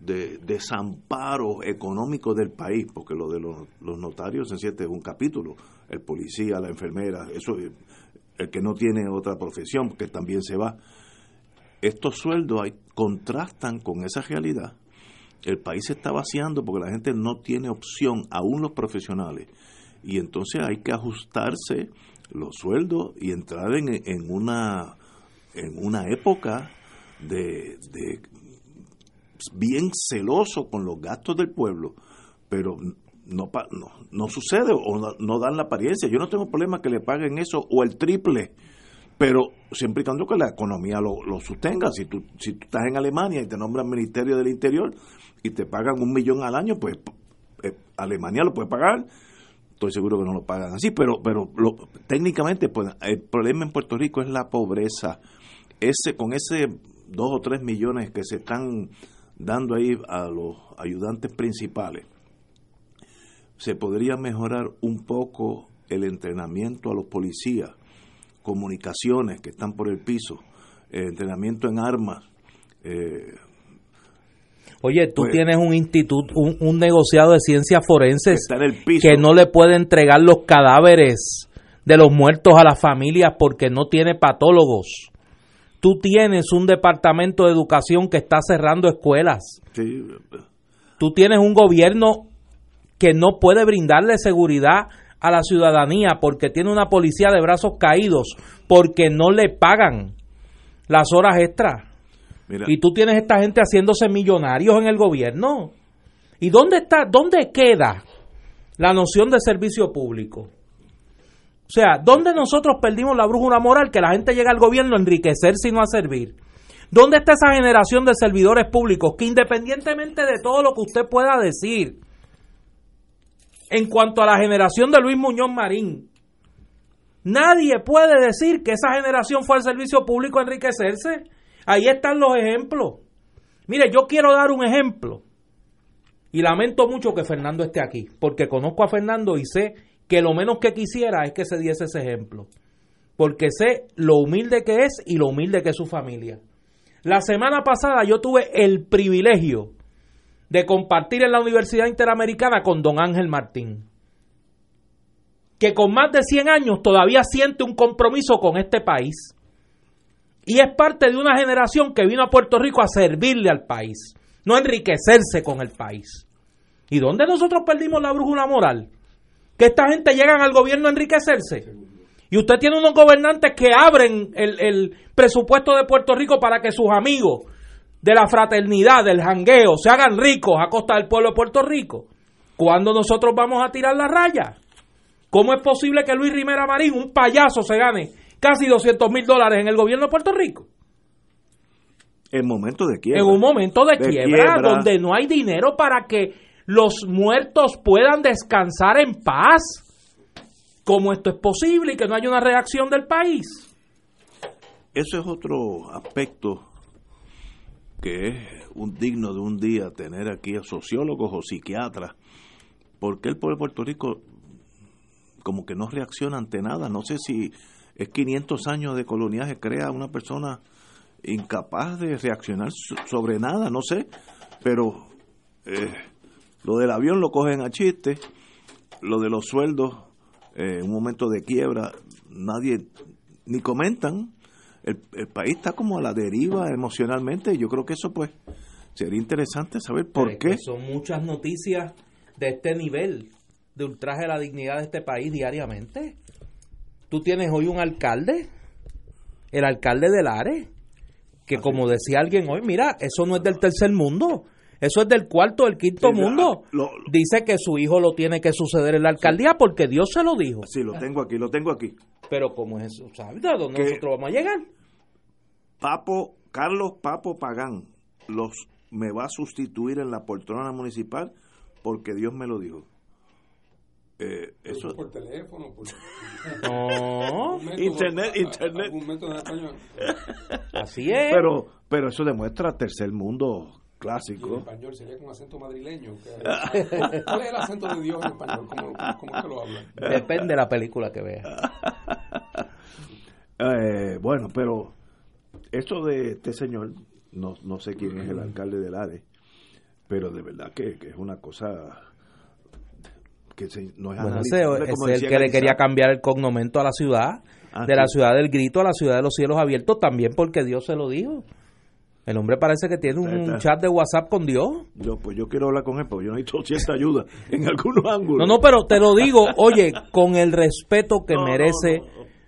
de desamparo económico del país, porque lo de los, notarios en es un capítulo, el policía, la enfermera, eso el que no tiene otra profesión, que también se va. Estos sueldos contrastan con esa realidad. El país se está vaciando porque la gente no tiene opción, aún los profesionales. Y entonces hay que ajustarse los sueldos y entrar en, una en una época de bien celoso con los gastos del pueblo, pero no, no, no sucede o no, dan la apariencia. Yo no tengo problema que le paguen eso o el triple, pero siempre y cuando que la economía lo, lo sostenga. Si tú, si tú estás en Alemania y te nombran Ministerio del Interior y te pagan un millón al año, pues eh, Alemania lo puede pagar. Estoy seguro que no lo pagan así, pero, pero técnicamente pues, el problema en Puerto Rico es la pobreza. Ese, con ese dos o tres millones que se están dando ahí a los ayudantes principales, se podría mejorar un poco el entrenamiento a los policías, comunicaciones que están por el piso, entrenamiento en armas. Eh, Oye, tú pues, tienes un instituto, un, negociado de ciencias forenses que no le puede entregar los cadáveres de los muertos a las familias porque no tiene patólogos tú tienes un departamento de educación que está cerrando escuelas. Tú tienes un gobierno que no puede brindarle seguridad a la ciudadanía porque tiene una policía de brazos caídos porque no le pagan las horas extras. Y tú tienes esta gente haciéndose millonarios en el gobierno. ¿Y dónde está, dónde queda la noción de servicio público? O sea, ¿dónde nosotros perdimos la brújula moral que la gente llega al gobierno a enriquecerse y no a servir? ¿Dónde está esa generación de servidores públicos que independientemente de todo lo que usted pueda decir, en cuanto a la generación de Luis Muñoz Marín, nadie puede decir que esa generación fue al servicio público a enriquecerse? Ahí están los ejemplos. Mire, yo quiero dar un ejemplo. Y lamento mucho que Fernando esté aquí, porque conozco a Fernando y sé que lo menos que quisiera es que se diese ese ejemplo, porque sé lo humilde que es y lo humilde que es su familia. La semana pasada yo tuve el privilegio de compartir en la Universidad Interamericana con don Ángel Martín, que con más de 100 años todavía siente un compromiso con este país y es parte de una generación que vino a Puerto Rico a servirle al país, no enriquecerse con el país. ¿Y dónde nosotros perdimos la brújula moral? Que esta gente llegan al gobierno a enriquecerse. Y usted tiene unos gobernantes que abren el, el presupuesto de Puerto Rico para que sus amigos de la fraternidad, del jangueo, se hagan ricos a costa del pueblo de Puerto Rico. ¿Cuándo nosotros vamos a tirar la raya? ¿Cómo es posible que Luis Rimera Marín, un payaso, se gane casi 200 mil dólares en el gobierno de Puerto Rico? En momento de quiebra. En un momento de, De quiebra, quiebra. donde no hay dinero para que los muertos puedan descansar en paz. ¿Cómo esto es posible y que no haya una reacción del país? Eso es otro aspecto que es un digno de un día tener aquí a sociólogos o psiquiatras. porque el pueblo de Puerto Rico como que no reacciona ante nada? No sé si es 500 años de coloniaje crea una persona incapaz de reaccionar so- sobre nada, no sé, pero eh, lo del avión lo cogen a chiste, lo de los sueldos, eh, un momento de quiebra, nadie ni comentan, el, el país está como a la deriva emocionalmente, y yo creo que eso pues sería interesante saber por Pero es qué. que son muchas noticias de este nivel de ultraje a la dignidad de este país diariamente. Tú tienes hoy un alcalde, el alcalde de Lares, que como decía alguien hoy, mira, eso no es del tercer mundo, eso es del cuarto, del quinto Sí, mundo. lo- Dice que su hijo lo tiene que suceder en la alcaldía porque Dios se lo dijo. Sí, lo tengo aquí, lo tengo aquí. Pero ¿cómo es eso? ¿Sabes a dónde Que- nosotros vamos a llegar? Papo, Carlos Papo Pagán los me va a sustituir en la poltrona municipal porque Dios me lo dijo. Eh, eso por teléfono, por No. Internet, internet. Así es. pero pero eso demuestra tercer mundo Y en clásico. español sería con acento madrileño. que- ¿Cuál es el acento de Dios en español? ¿Cómo, cómo es que lo hablan? Depende de la película que veas. Eh, bueno, pero eso de este señor, no, no sé quién es el alcalde del ARE, pero de verdad que, que es una cosa que se- no es Bueno, ese es el que le quería cambiar el cognomento a la ciudad, Ah, de la ciudad del grito a la ciudad de los cielos abiertos, también porque Dios se lo dijo. El hombre parece que tiene un está. chat de WhatsApp con Dios. Yo, pues yo quiero hablar con él, porque yo necesito cierta ayuda en algunos ángulos. No, no, pero te lo digo, oye, con el respeto que No, merece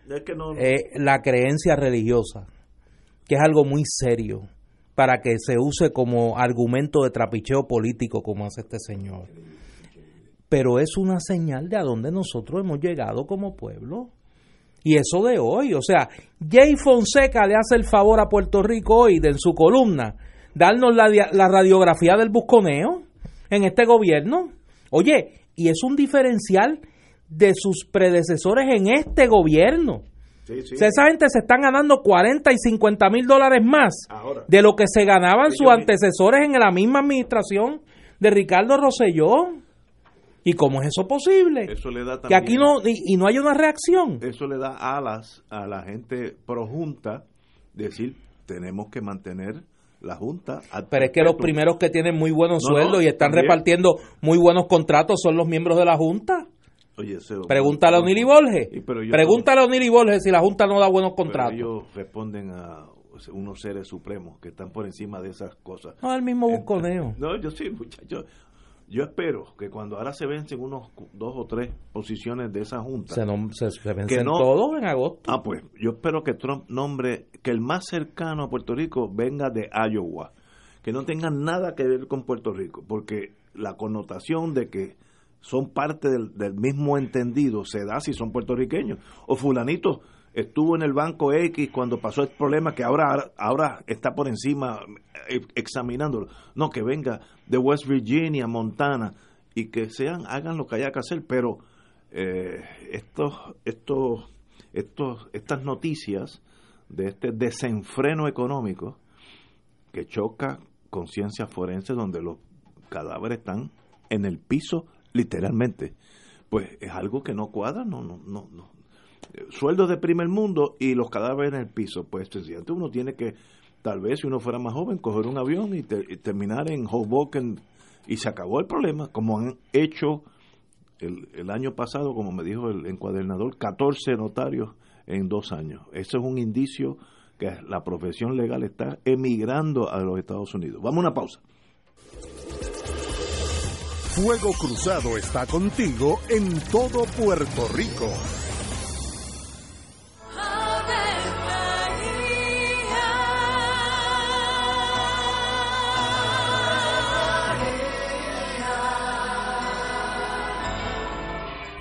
no, es que no, no. eh, la creencia religiosa, que es algo muy serio, para que se use como argumento de trapicheo político como hace este señor. Pero es una señal de a dónde nosotros hemos llegado como pueblo. Y eso de hoy, o sea, Jay Fonseca le hace el favor a Puerto Rico hoy de en su columna darnos la, radiografía del busconeo en este gobierno. Oye, y es un diferencial de sus predecesores en este gobierno. Sí, sí. O sea, esa gente se están ganando 40 y 50 mil dólares más Ahora. de lo que se ganaban sus antecesores en la misma administración de Ricardo Rosselló. ¿Y cómo es eso posible? Eso le da que aquí no, y, y no hay una reacción. Eso le da alas a la gente pro junta, decir, tenemos que mantener la junta. Pero es que los primeros que tienen muy buenos No, no, sueldos y están también. repartiendo muy buenos contratos son los miembros de la Junta. Oye, Pregúntale a Onili Borges. Pregúntale a Onili Borges si la Junta no da buenos contratos. ellos responden a unos seres supremos que están por encima de esas cosas. No, el mismo busconeo. No, yo sí, muchachos. Yo espero que cuando ahora se vencen unos dos o tres posiciones de esa junta, Se, nom- se, se vencen no- todos en agosto. Ah, pues yo espero que Trump nombre que el más cercano a Puerto Rico venga de Iowa, que no tenga nada que ver con Puerto Rico, porque la connotación de que son parte del, del mismo entendido se da si son puertorriqueños. O fulanito estuvo en el banco X cuando pasó el problema que ahora ahora está por encima eh, examinándolo. No, que venga de West Virginia, Montana y que sean hagan lo que haya que hacer, pero eh, estos estos estos estas noticias de este desenfreno económico que choca con ciencias forenses donde los cadáveres están en el piso literalmente pues es algo que no cuadra, no, no, no, no. Sueldos de primer mundo y los cadáveres en el piso, pues sencillamente uno tiene que, tal vez si uno fuera más joven, coger un avión y, terminar en Hoboken y se acabó el problema, como han hecho el, el año pasado, como me dijo el encuadernador, 14 notarios en dos años. Eso es un indicio que la profesión legal está emigrando a los Estados Unidos. Vamos a una pausa. Fuego Cruzado está contigo en todo Puerto Rico.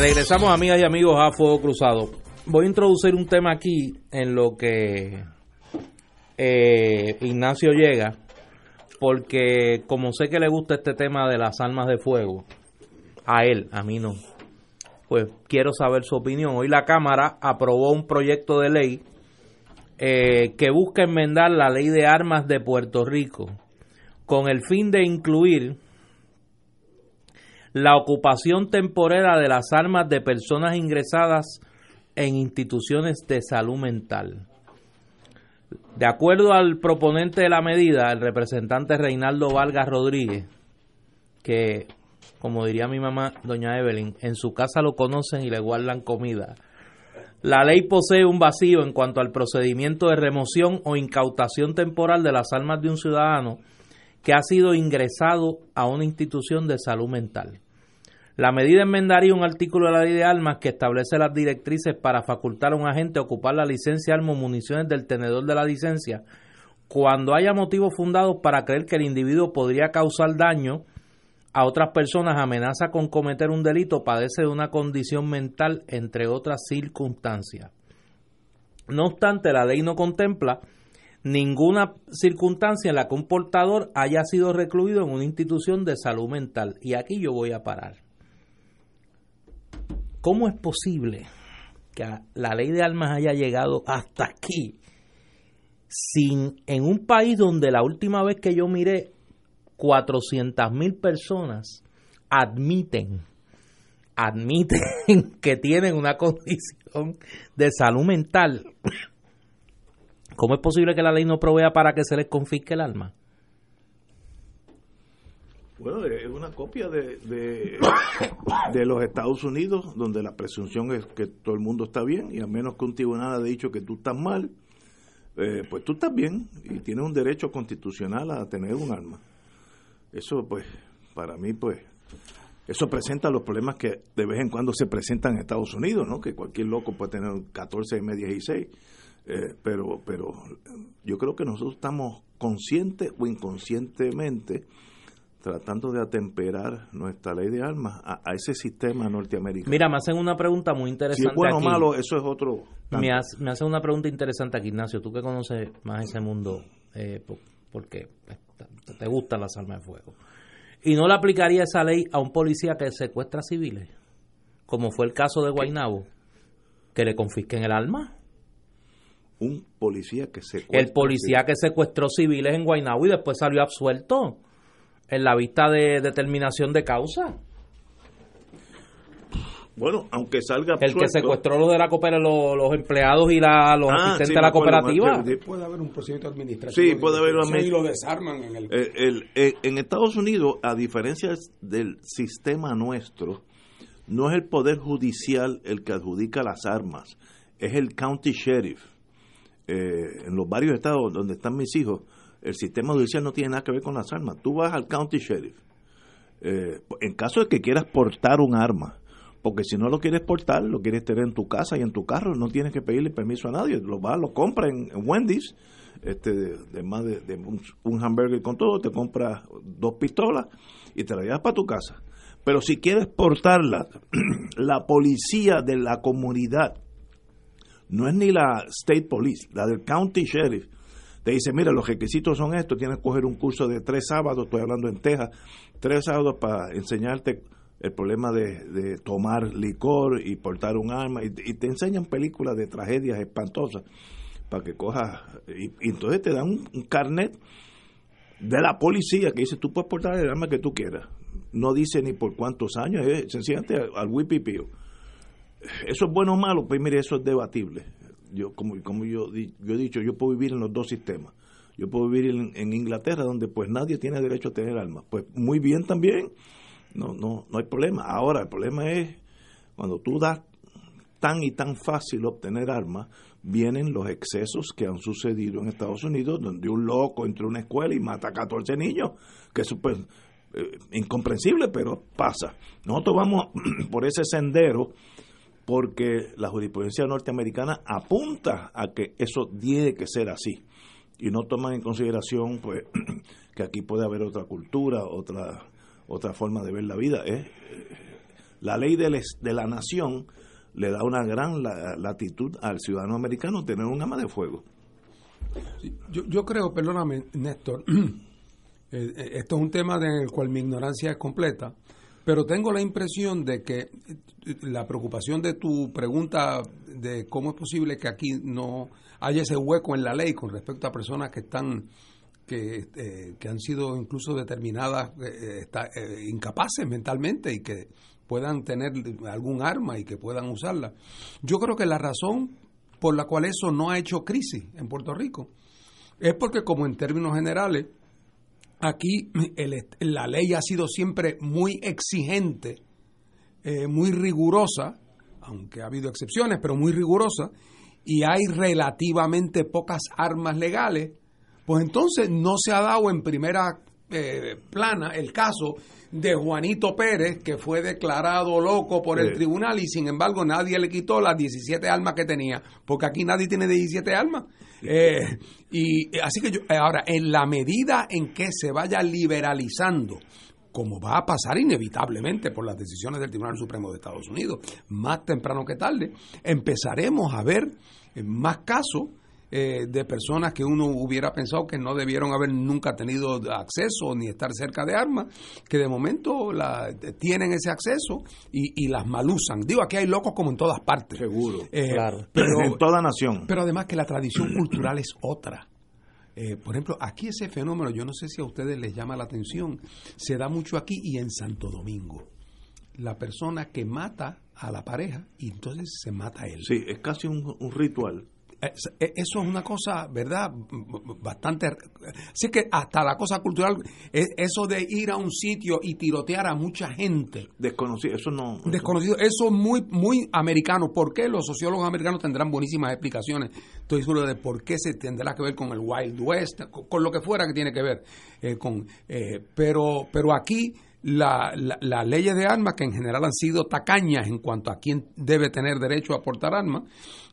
Regresamos, amigas y amigos, a Fuego Cruzado. Voy a introducir un tema aquí en lo que eh, Ignacio llega, porque como sé que le gusta este tema de las armas de fuego, a él, a mí no, pues quiero saber su opinión. Hoy la Cámara aprobó un proyecto de ley eh, que busca enmendar la ley de armas de Puerto Rico con el fin de incluir la ocupación temporera de las armas de personas ingresadas en instituciones de salud mental. De acuerdo al proponente de la medida, el representante Reinaldo Vargas Rodríguez, que, como diría mi mamá, doña Evelyn, en su casa lo conocen y le guardan comida. La ley posee un vacío en cuanto al procedimiento de remoción o incautación temporal de las armas de un ciudadano que ha sido ingresado a una institución de salud mental. La medida enmendaría un artículo de la ley de armas que establece las directrices para facultar a un agente ocupar la licencia de armas o municiones del tenedor de la licencia cuando haya motivos fundados para creer que el individuo podría causar daño a otras personas, amenaza con cometer un delito, padece de una condición mental, entre otras circunstancias. No obstante, la ley no contempla ninguna circunstancia en la que un portador haya sido recluido en una institución de salud mental. Y aquí yo voy a parar. ¿Cómo es posible que la ley de armas haya llegado hasta aquí sin en un país donde la última vez que yo miré 400 mil personas admiten admiten que tienen una condición de salud mental ¿Cómo es posible que la ley no provea para que se les confisque el arma? Bueno, es una copia de, de, los Estados Unidos, donde la presunción es que todo el mundo está bien, y a menos que un tribunal haya dicho que tú estás mal, eh, pues tú estás bien y tienes un derecho constitucional a tener un arma. Eso, pues, para mí, pues, eso presenta los problemas que de vez en cuando se presentan en Estados Unidos, ¿no? Que cualquier loco puede tener 14, M, 16. Eh, pero, pero yo creo que nosotros estamos conscientes o inconscientemente tratando de atemperar nuestra ley de armas a, ese sistema norteamericano. Mira, me hacen una pregunta muy interesante. Si bueno o malo, eso es otro. Me, me, hacen una pregunta interesante aquí, Ignacio. Tú que conoces más ese mundo, eh, porque te gustan las armas de fuego. ¿Y no le aplicaría esa ley a un policía que secuestra civiles? Como fue el caso de Guainabo, que le confisquen el arma. Un policía que secuestró. El policía que secuestró civiles en Guainabo y después salió absuelto en la vista de determinación de causa. Bueno, aunque salga El que secuestró los de la cooperativa, los, empleados y la, los ah, asistentes de la cooperativa. Puede haber un procedimiento administrativo. Sí, puede haber un Y lo desarman en el... Eh, en Estados Unidos, a diferencia del sistema nuestro, no es el poder judicial el que adjudica las armas, es el county sheriff. Eh, en los varios estados donde están mis hijos, el sistema judicial no tiene nada que ver con las armas. Tú vas al county sheriff. Eh, en caso de que quieras portar un arma, porque si no lo quieres portar, lo quieres tener en tu casa y en tu carro, no tienes que pedirle permiso a nadie. Lo vas, lo compras en, Wendy's, este, de, más de, un, hamburger con todo, te compras dos pistolas y te la llevas para tu casa. Pero si quieres portarla, la policía de la comunidad, no es ni la state police, la del county sheriff, te dice, mira, los requisitos son estos, tienes que coger un curso de tres sábados, estoy hablando en Texas, tres sábados para enseñarte el problema de, tomar licor y portar un arma, y, te enseñan películas de tragedias espantosas para que cojas, y, entonces te dan un, carnet de la policía que dice, tú puedes portar el arma que tú quieras. No dice ni por cuántos años, es sencillamente al, al. ¿Eso es bueno o malo? Pues mire, eso es debatible yo como, como yo, yo he dicho, yo puedo vivir en los dos sistemas. Yo puedo vivir en, Inglaterra donde pues nadie tiene derecho a tener armas. Pues muy bien también, no, no, no hay problema. Ahora el problema es cuando tú das tan y tan fácil obtener armas, vienen los excesos que han sucedido en Estados Unidos, donde un loco entra a una escuela y mata a 14 niños, que es pues, incomprensible, pero pasa. Nosotros vamos por ese sendero porque la jurisprudencia norteamericana apunta a que eso tiene que ser así y no toman en consideración pues que aquí puede haber otra cultura, otra otra forma de ver la vida. Es, la ley de, de la nación le da una gran latitud al ciudadano americano tener un arma de fuego. yo, yo creo, perdóname, Néstor, eh, eh, esto es un tema en el cual mi ignorancia es completa pero tengo la impresión de que eh, la preocupación de tu pregunta de cómo es posible que aquí no haya ese hueco en la ley con respecto a personas que están que, eh, que han sido incluso determinadas eh, incapaces mentalmente y que puedan tener algún arma y que puedan usarla. Yo creo que la razón por la cual eso no ha hecho crisis en Puerto Rico es porque como en términos generales Aquí la ley ha sido siempre muy exigente, eh, muy rigurosa, aunque ha habido excepciones, pero muy rigurosa, y hay relativamente pocas armas legales, pues entonces no se ha dado en primera eh, plana el caso de Juanito Pérez, que fue declarado loco por el tribunal y sin embargo nadie le quitó las 17 armas que tenía, porque aquí nadie tiene 17 armas. Eh, y así que yo, ahora, en la medida en que se vaya liberalizando, como va a pasar inevitablemente por las decisiones del Tribunal Supremo de Estados Unidos, más temprano que tarde, empezaremos a ver más casos eh, de personas que uno hubiera pensado que no debieron haber nunca tenido acceso ni estar cerca de armas, que de momento la, tienen ese acceso y, las malusan. Digo, aquí hay locos como en todas partes. Seguro, eh, claro. Pero, en toda nación. Pero además que la tradición cultural es otra. Eh, por ejemplo, aquí ese fenómeno, yo no sé si a ustedes les llama la atención, se da mucho aquí y en Santo Domingo. La persona que mata a la pareja y entonces se mata a él. Sí, es casi un ritual eso es una cosa, ¿verdad? Bastante... Así que hasta la cosa cultural, e- eso de ir a un sitio y tirotear a mucha gente. Desconocido, eso no. Desconocido, eso es muy, muy americano. ¿Por qué? Los sociólogos americanos tendrán buenísimas explicaciones. Estoy seguro de por qué se tendrá que ver con el Wild West, con, con lo que fuera que tiene que ver. eh, con, eh, pero, pero aquí la- la- las leyes de armas, que en general han sido tacañas en cuanto a quién debe tener derecho a portar armas,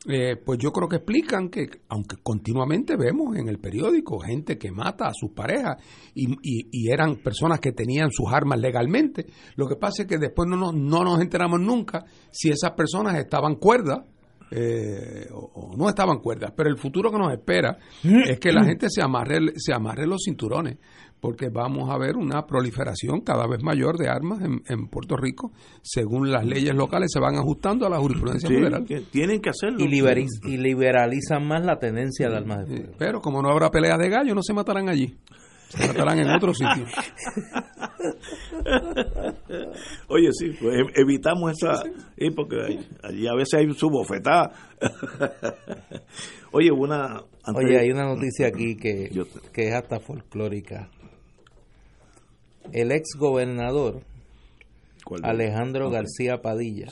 eh, pues yo creo que explican que, aunque continuamente vemos en el periódico gente que mata a sus parejas y, y- y eran personas que tenían sus armas legalmente, lo que pasa es que después no nos, no nos enteramos nunca si esas personas estaban cuerdas eh, o, o no estaban cuerdas. Pero el futuro que nos espera es que la gente se amarre, se amarre los cinturones, porque vamos a ver una proliferación cada vez mayor de armas en, en Puerto Rico, según las leyes locales se van ajustando a la jurisprudencia Sí, federal. que tienen que hacerlo. Y, liberalizan más la tenencia de armas de fuego. Pero como no habrá peleas de gallo, no se matarán allí. Se matarán en otro sitio. Oye, sí, pues ev- evitamos esa. sí, porque allí a veces hay su bofetada. Oye, una. antes- Oye, hay una noticia aquí que, que es hasta folclórica. El ex gobernador ¿Cuál de- Alejandro. García Padilla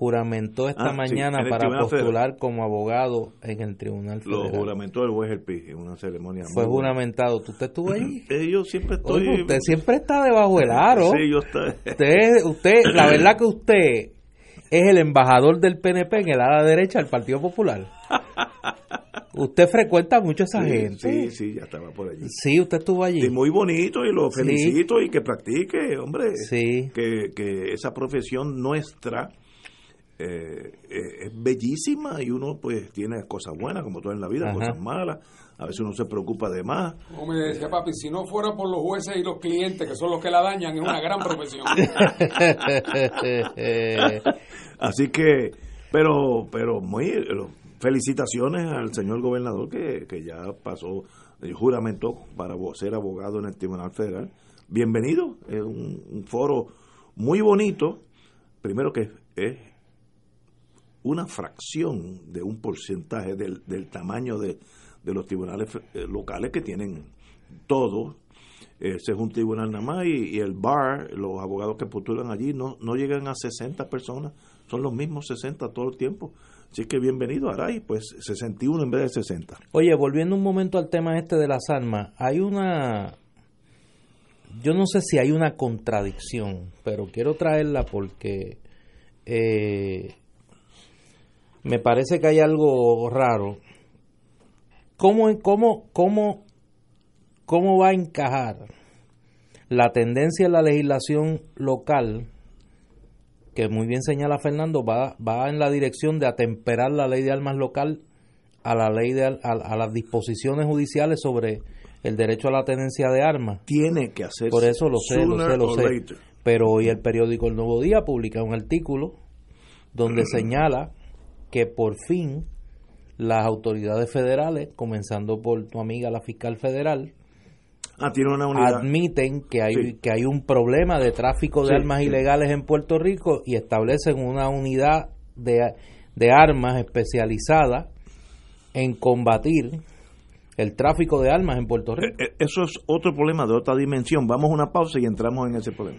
juramentó esta Ah, mañana para postular como abogado en el Tribunal Lo Federal. juramentó el juez El Pi en una ceremonia. Fue muy buena. juramentado. ¿Tú usted estuvo ahí? Eh, yo siempre estoy. Oye, usted siempre está debajo del aro. Sí, yo estoy. Usted, usted, la verdad que usted es el embajador del PNP en el ala derecha del Partido Popular. Usted frecuenta mucho a esa Sí, gente. Sí, sí, ya estaba por allí. Sí, usted estuvo allí. Y muy bonito y lo Sí. felicito y que practique, hombre. Sí. Que, que esa profesión nuestra eh, eh, es bellísima y uno pues tiene cosas buenas como todo en la vida, Ajá. cosas malas. A veces uno se preocupa de más. Como me decía papi, si no fuera por los jueces y los clientes, que son los que la dañan, es una gran profesión. Así que, pero, pero muy felicitaciones al señor gobernador que, que ya pasó el juramento para ser abogado en el Tribunal Federal. Bienvenido, es un, un foro muy bonito. Primero que es una fracción de un porcentaje del, del tamaño de, de los tribunales eh, locales que tienen todo. Ese es un tribunal nada más y, y el bar, los abogados que postulan allí no, no llegan a 60 personas, son los mismos 60 todo el tiempo. Así que bienvenido Aray, pues 61 en vez de 60. Oye, volviendo un momento al tema este de las armas, hay una... Yo no sé si hay una contradicción, pero quiero traerla porque eh, me parece que hay algo raro. ¿Cómo, cómo, cómo, ¿Cómo va a encajar la tendencia en la legislación local, que muy bien señala Fernando, va, va en la dirección de atemperar la ley de armas local a la ley de a, a las disposiciones judiciales sobre el derecho a la tenencia de armas. Tiene que hacerse. Por eso lo sé, lo sé, lo sé. later. Pero hoy el periódico El Nuevo Día publica un artículo donde señala que por fin las autoridades federales, comenzando por tu amiga la fiscal federal, Ah, tiene una unidad. admiten que hay, Sí. que hay un problema de tráfico de Sí, armas sí. ilegales en Puerto Rico y establecen una unidad de, de armas especializada en combatir el tráfico de armas en Puerto Rico. Eh, Eso es otro problema de otra dimensión. Vamos a una pausa y entramos en ese problema.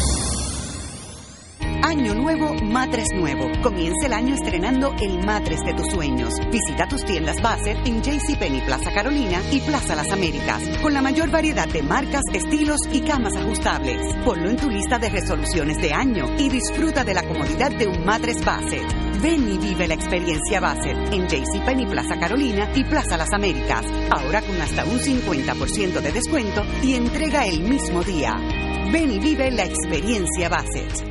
Año nuevo, matres nuevo. Comienza el año estrenando el matres de tus sueños. Visita tus tiendas Bassett en JCPenney Plaza Carolina y Plaza Las Américas, con la mayor variedad de marcas, estilos y camas ajustables. Ponlo en tu lista de resoluciones de año y disfruta de la comodidad de un matres Bassett. Ven y vive la experiencia Bassett en JCPenney Plaza Carolina y Plaza Las Américas, ahora con hasta un 50% de descuento y entrega el mismo día. Ven y vive la experiencia Bassett.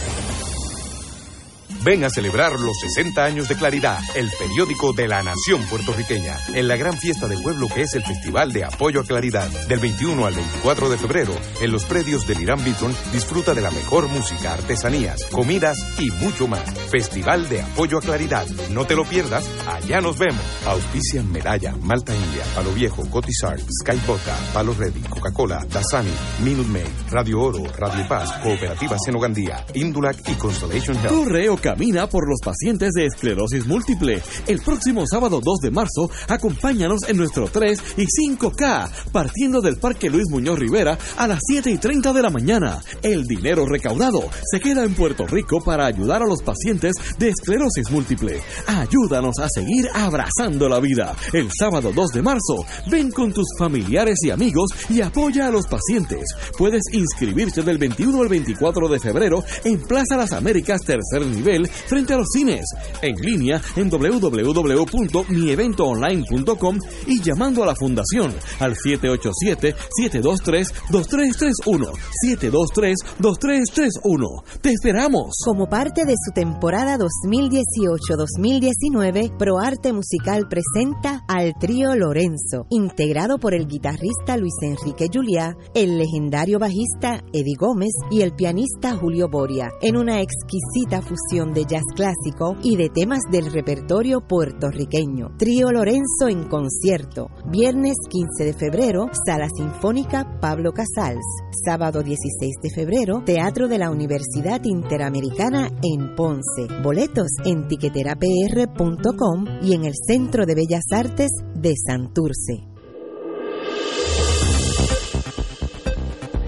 Ven a celebrar los 60 años de Claridad, el periódico de la nación puertorriqueña, en la gran fiesta del pueblo que es el Festival de Apoyo a Claridad. Del 21 al 24 de febrero, en los predios del Irán Bithorn, disfruta de la mejor música, artesanías, comidas y mucho más. Festival de Apoyo a Claridad. No te lo pierdas, allá nos vemos. Auspician Medalla, Malta India, Palo Viejo, Cotizar, Sky Vodka, Palo Ready, Coca-Cola, Dasani, Minute Maid, Radio Oro, Radio Paz, Cooperativa Senogandía, Indulac y Constellation Health. Corre o camina por los pacientes de esclerosis múltiple. El próximo sábado 2 de marzo, acompáñanos en nuestro 3 y 5K, partiendo del Parque Luis Muñoz Rivera a las 7 y 30 de la mañana. El dinero recaudado se queda en Puerto Rico para ayudar a los pacientes de esclerosis múltiple. Ayúdanos a seguir abrazando la vida. El sábado 2 de marzo, ven con tus familiares y amigos y apoya a los pacientes. Puedes inscribirte del 21 al 24 de febrero en Plaza Las Américas tercer nivel frente a los cines. En línea en www.mieventoonline.com y llamando a la fundación al 787-723-2331. 723-2331. ¡Te esperamos! Como parte de su temporada 2018-2019, ProArte Musical presenta al trío Lorenzo, integrado por el guitarrista Luis Enrique Juliá, el legendario bajista Eddie Gómez y el pianista Julio Boria, en una exquisita fusión de jazz clásico y de temas del repertorio puertorriqueño. Trío Lorenzo en concierto, viernes 15 de febrero, Sala Sinfónica Pablo Casals, sábado 16 de febrero, Teatro de la Universidad Interamericana en Ponce. Boletos en tiqueterapr.com y en el Centro de Bellas Artes de Santurce.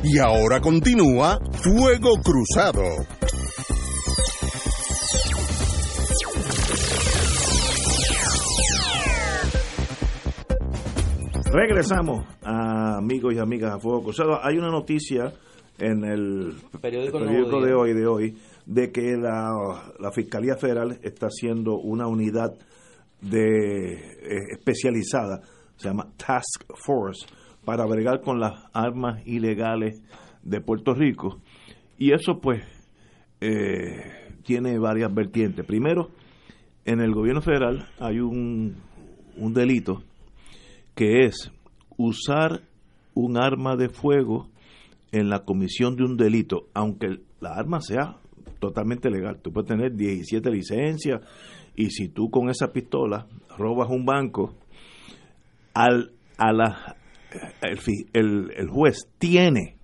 Y ahora continúa Fuego Cruzado. Regresamos, a amigos y amigas a Fuego Cruzado. Hay una noticia en el periódico, el periódico de hoy de hoy de que la, la Fiscalía Federal está haciendo una unidad de eh, especializada, se llama Task Force, para bregar con las armas ilegales de Puerto Rico. Y eso pues eh, tiene varias vertientes. Primero, en el gobierno federal hay un, un delito que es usar un arma de fuego en la comisión de un delito, aunque la arma sea totalmente legal. Tú puedes tener 17 licencias y si tú con esa pistola robas un banco, al, a la, el, juez tiene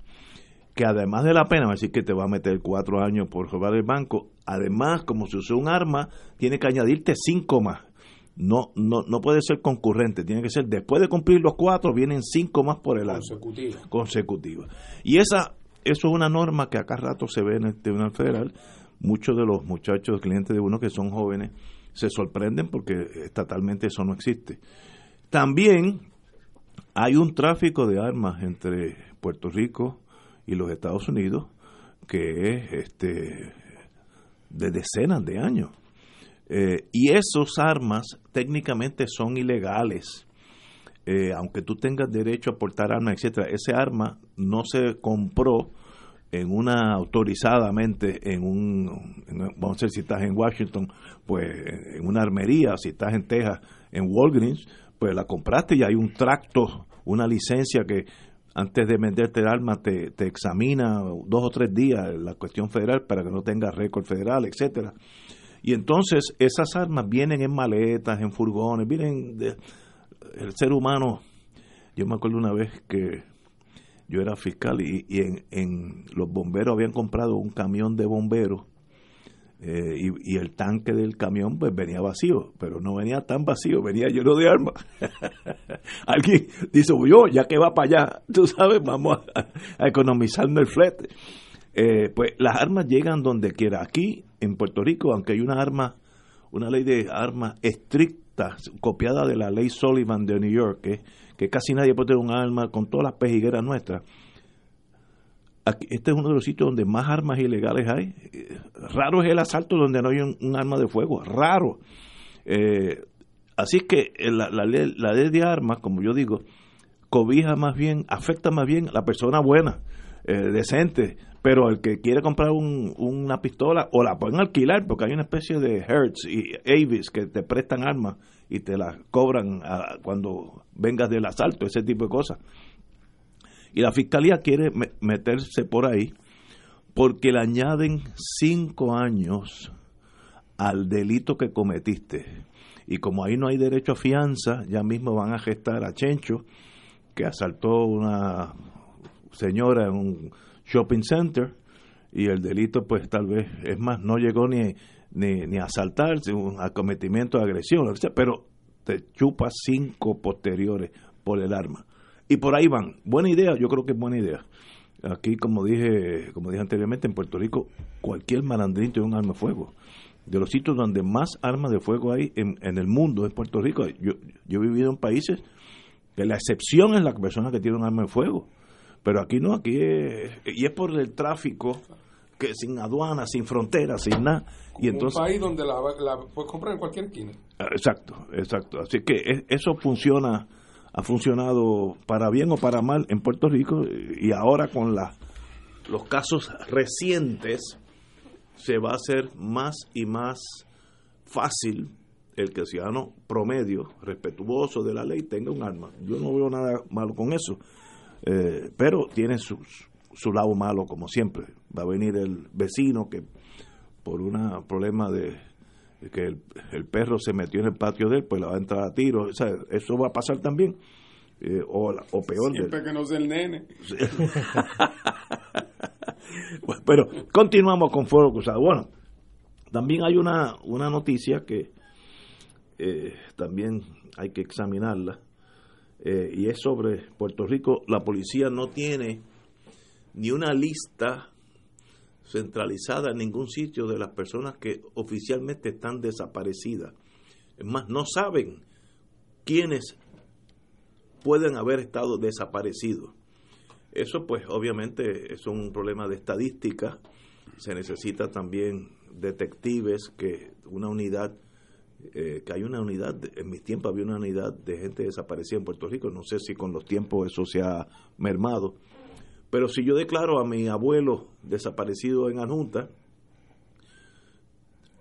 que además de la pena, va a decir que te va a meter cuatro años por robar el banco, además, como si usó un arma, tiene que añadirte cinco más. No, no, no puede ser concurrente, tiene que ser después de cumplir los cuatro, vienen cinco más por el año. Consecutiva. Consecutiva. Y esa, eso es una norma que acá rato se ve en el Tribunal Federal. Muchos de los muchachos, clientes de uno que son jóvenes, se sorprenden porque estatalmente eso no existe. También hay un tráfico de armas entre Puerto Rico y los Estados Unidos que es este de decenas de años. Eh, y esas armas técnicamente son ilegales. Eh, aunque tú tengas derecho a portar armas, etcétera, ese arma no se compró en una autorizadamente en un, vamos a decir, si estás en Washington, pues en una armería, si estás en Texas, en Walgreens, pues la compraste y hay un tracto, una licencia que antes de venderte el arma te, te examina dos o tres días la cuestión federal para que no tengas récord federal, etcétera. Y entonces esas armas vienen en maletas, en furgones, vienen de, el ser humano. Yo me acuerdo una vez que yo era fiscal y, y en, en, los bomberos habían comprado un camión de bomberos eh, y, y, el tanque del camión pues venía vacío, pero no venía tan vacío, venía lleno de armas. Alguien dice, yo, ya que va para allá, tú sabes, vamos a, a economizarme el flete. Eh, pues las armas llegan donde quiera. Aquí en Puerto Rico, aunque hay una arma, una ley de armas estricta, copiada de la ley Sullivan de New York, que, casi nadie puede tener un arma con todas las pejigueras nuestras. Este es uno de los sitios donde más armas ilegales hay. Raro es el asalto donde no hay un, arma de fuego, raro. Eh, así que ley, la ley de armas, como yo digo, cobija más bien, afecta más bien a la persona buena eh, decente. Pero el que quiere comprar un, una pistola o la pueden alquilar porque hay una especie de Hertz y Avis que te prestan armas y te las cobran cuando vengas del asalto, ese tipo de cosas. Y la fiscalía quiere meterse por ahí porque le añaden cinco años al delito que cometiste. Y como ahí no hay derecho a fianza, ya mismo van a gestar a Chencho, que asaltó una señora en un shopping center, y el delito pues tal vez, es más, no llegó ni, ni, ni a asaltar, un acometimiento de agresión, pero te chupa cinco posteriores por el arma. Y por ahí van. Buena idea, yo creo que es buena idea. Aquí, como dije, como dije anteriormente, en Puerto Rico, cualquier malandrín tiene un arma de fuego. De los sitios donde más armas de fuego hay en, el mundo es Puerto Rico. Yo, yo he vivido en países que la excepción es la persona que tiene un arma de fuego. Pero aquí no, aquí es, y es por el tráfico que sin aduana, sin fronteras, sin nada. Y entonces, un país donde la, puedes comprar en cualquier esquina. Exacto, exacto. Así que eso funciona ha funcionado para bien o para mal en Puerto Rico y ahora con la, los casos recientes se va a hacer más y más fácil el que el ciudadano promedio, respetuoso de la ley, tenga un arma. Yo no veo nada malo con eso, eh, pero tiene su, su lado malo como siempre. Va a venir el vecino que por un problema de que el, perro se metió en el patio de él, pues le va a entrar a tiro. O sea, eso va a pasar también. Eh, o, o, peor. Siempre que no sea el nene. pero continuamos con Fuego Cruzado. Bueno, también hay una, una noticia que eh, también hay que examinarla. Eh, y es sobre Puerto Rico. La policía no tiene ni una lista centralizada en ningún sitio de las personas que oficialmente están desaparecidas. Es más, no saben quiénes pueden haber estado desaparecidos. Eso pues obviamente es un problema de estadística. Se necesita también detectives, que una unidad, eh, que hay una unidad, en mis tiempos había una unidad de gente desaparecida en Puerto Rico, no sé si con los tiempos eso se ha mermado, pero si yo declaro a mi abuelo desaparecido en Anjunta,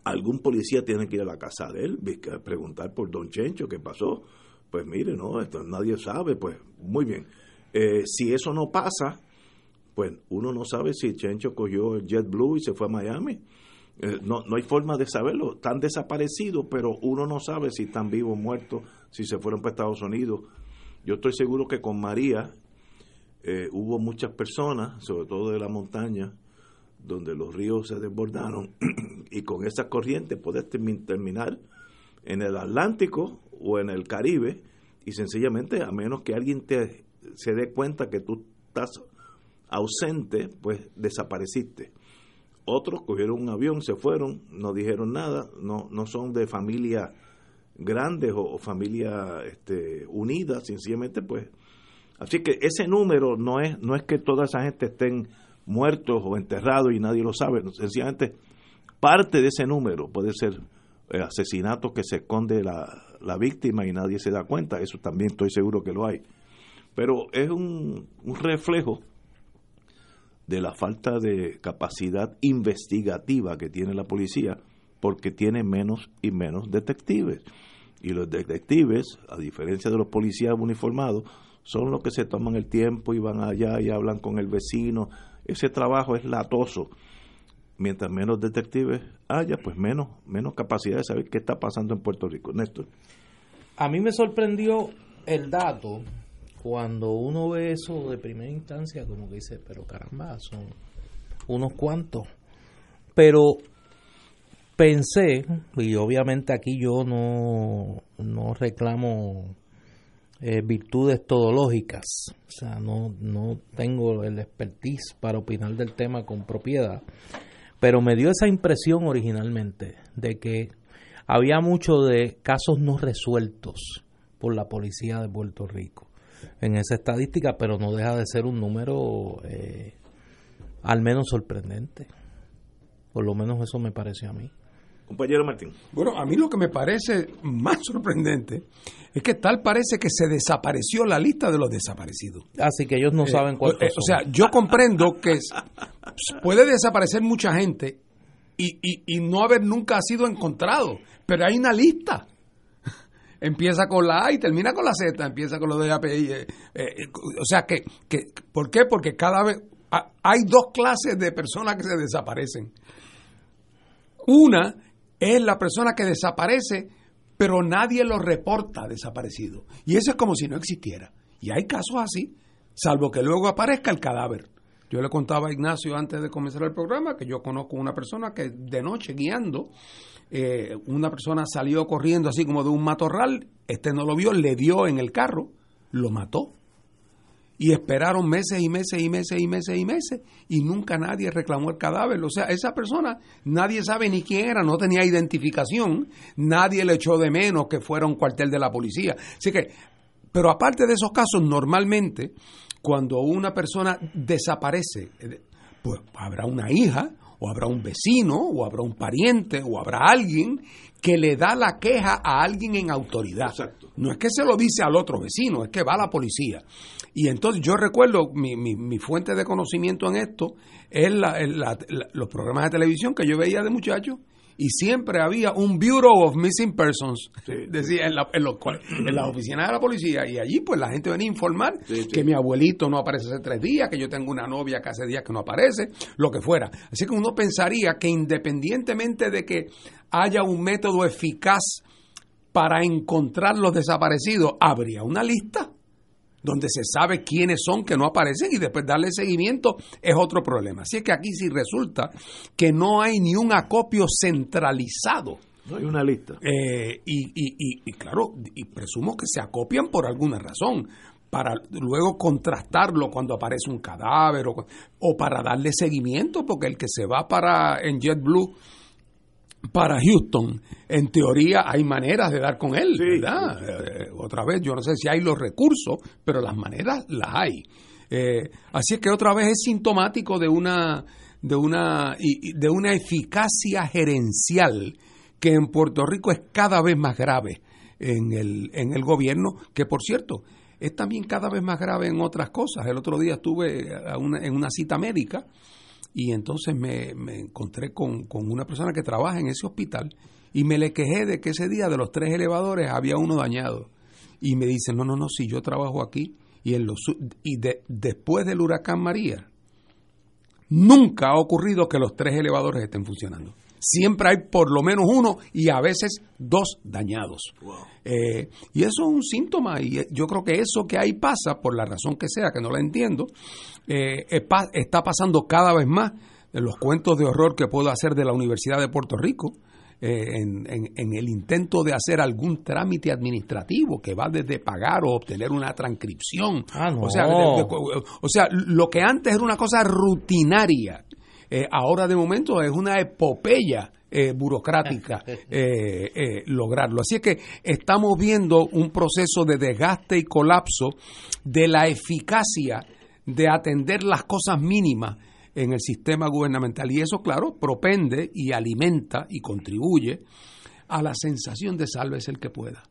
algún policía tiene que ir a la casa de él, preguntar por Don Chencho qué pasó. Pues mire, no, esto nadie sabe, pues muy bien. Eh, si eso no pasa, pues uno no sabe si Chencho cogió el JetBlue y se fue a Miami. Eh, no, no hay forma de saberlo. Están desaparecidos, pero uno no sabe si están vivos o muertos, si se fueron para Estados Unidos. Yo estoy seguro que con María eh, hubo muchas personas, sobre todo de la montaña, donde los ríos se desbordaron y con esa corriente puedes terminar en el Atlántico o en el Caribe y sencillamente a menos que alguien te se dé cuenta que tú estás ausente, pues desapareciste. Otros cogieron un avión, se fueron, no dijeron nada, no, no son de familia grandes o, o familia este, unida, sencillamente pues Así que ese número no es, no es que toda esa gente estén muertos o enterrados y nadie lo sabe. Sencillamente, parte de ese número puede ser eh, asesinatos que se esconde la, la, víctima y nadie se da cuenta. Eso también estoy seguro que lo hay. Pero es un, un reflejo de la falta de capacidad investigativa que tiene la policía porque tiene menos y menos detectives. Y los detectives, a diferencia de los policías uniformados, son los que se toman el tiempo y van allá y hablan con el vecino. Ese trabajo es latoso. Mientras menos detectives haya, pues menos, menos capacidad de saber qué está pasando en Puerto Rico. Néstor. A mí me sorprendió el dato cuando uno ve eso de primera instancia, como que dice, pero caramba, son unos cuantos. Pero pensé, y obviamente aquí yo no, no reclamo eh, virtudes todológicas. O sea, no, no tengo el expertise para opinar del tema con propiedad. Pero me dio esa impresión originalmente de que había mucho de casos no resueltos por la policía de Puerto Rico en esa estadística, pero no deja de ser un número eh, al menos sorprendente. Por lo menos eso me pareció a mí. Compañero Martín. Bueno, a mí lo que me parece más sorprendente es que tal parece que se desapareció la lista de los desaparecidos. Así que ellos no Eh, saben cuántos eh, O sea, yo comprendo que puede desaparecer mucha gente y, y- y no haber nunca sido encontrado, pero hay una lista. Empieza con la A y termina con la Z, empieza con lo de API. eh, eh, o sea, que, ¿por qué? Porque cada vez ha- hay dos clases de personas que se desaparecen. Una es la persona que desaparece, pero nadie lo reporta desaparecido. Y eso es como si no existiera. Y hay casos así, salvo que luego aparezca el cadáver. Yo le contaba a Ignacio antes de comenzar el programa que yo conozco una persona que de noche guiando, eh, una persona salió corriendo así como de un matorral, este no lo vio, le dio en el carro, lo mató. Y esperaron meses y meses y meses y meses y meses y nunca nadie reclamó el cadáver. O sea, esa persona nadie sabe ni quién era, no tenía identificación, nadie le echó de menos que fuera un cuartel de la policía. Así que, pero aparte de esos casos, normalmente cuando una persona desaparece, eh, pues habrá una hija o habrá un vecino o habrá un pariente o habrá alguien que le da la queja a alguien en autoridad. No es que se lo dice al otro vecino, es que va a la policía. Y entonces yo recuerdo, mi, mi, mi fuente de conocimiento en esto es la- el- la- la- los programas de televisión que yo veía de muchacho y siempre había un Bureau of Missing Persons, decía, en la, en, los en las oficinas de la policía, y allí pues la gente venía a informar que mi abuelito no aparece hace tres días, que yo tengo una novia que hace días que no aparece, lo que fuera. Así que uno pensaría que independientemente de que haya un método eficaz para encontrar los desaparecidos, habría una lista donde se sabe quiénes son que no aparecen y después darle seguimiento es otro problema. Así es que aquí sí resulta que no hay ni un acopio centralizado. No hay una lista. Eh, y, y- y- y claro, y presumo que se acopian por alguna razón, para luego contrastarlo cuando aparece un cadáver o, o para darle seguimiento, porque el que se va para en JetBlue para Houston, en teoría hay maneras de dar con él, ¿verdad? Eh, otra vez, yo no sé si hay los recursos, pero las maneras las hay. Eh, así es que otra vez es sintomático de una de una de una eficacia gerencial que en Puerto Rico es cada vez más grave en el en el gobierno, que por cierto es también cada vez más grave en otras cosas. El otro día estuve a una- en una cita médica y entonces me, encontré con, con una persona que trabaja en ese hospital y me le quejé de que ese día de los tres elevadores había uno dañado. Y me dice, no, no, no, si yo trabajo aquí y, en los, y de- después del huracán María, nunca ha ocurrido que los tres elevadores estén funcionando. Siempre hay por lo menos uno y a veces dos dañados. Eh, y eso es un síntoma y eh, yo creo que eso que ahí pasa, por la razón que sea, que no la entiendo, eh, está pasando cada vez más en los cuentos de horror que puedo hacer de la Universidad de Puerto Rico. eh, en, en- en el intento de hacer algún trámite administrativo que va desde pagar o obtener una transcripción. Ah, no. o, sea, de- de- o sea, lo que antes era una cosa rutinaria, eh, ahora de momento es una epopeya eh, burocrática eh, eh, lograrlo. Así es que estamos viendo un proceso de desgaste y colapso de la eficacia de atender las cosas mínimas en el sistema gubernamental. Y eso, claro, propende y alimenta y contribuye a la sensación de salves el que pueda.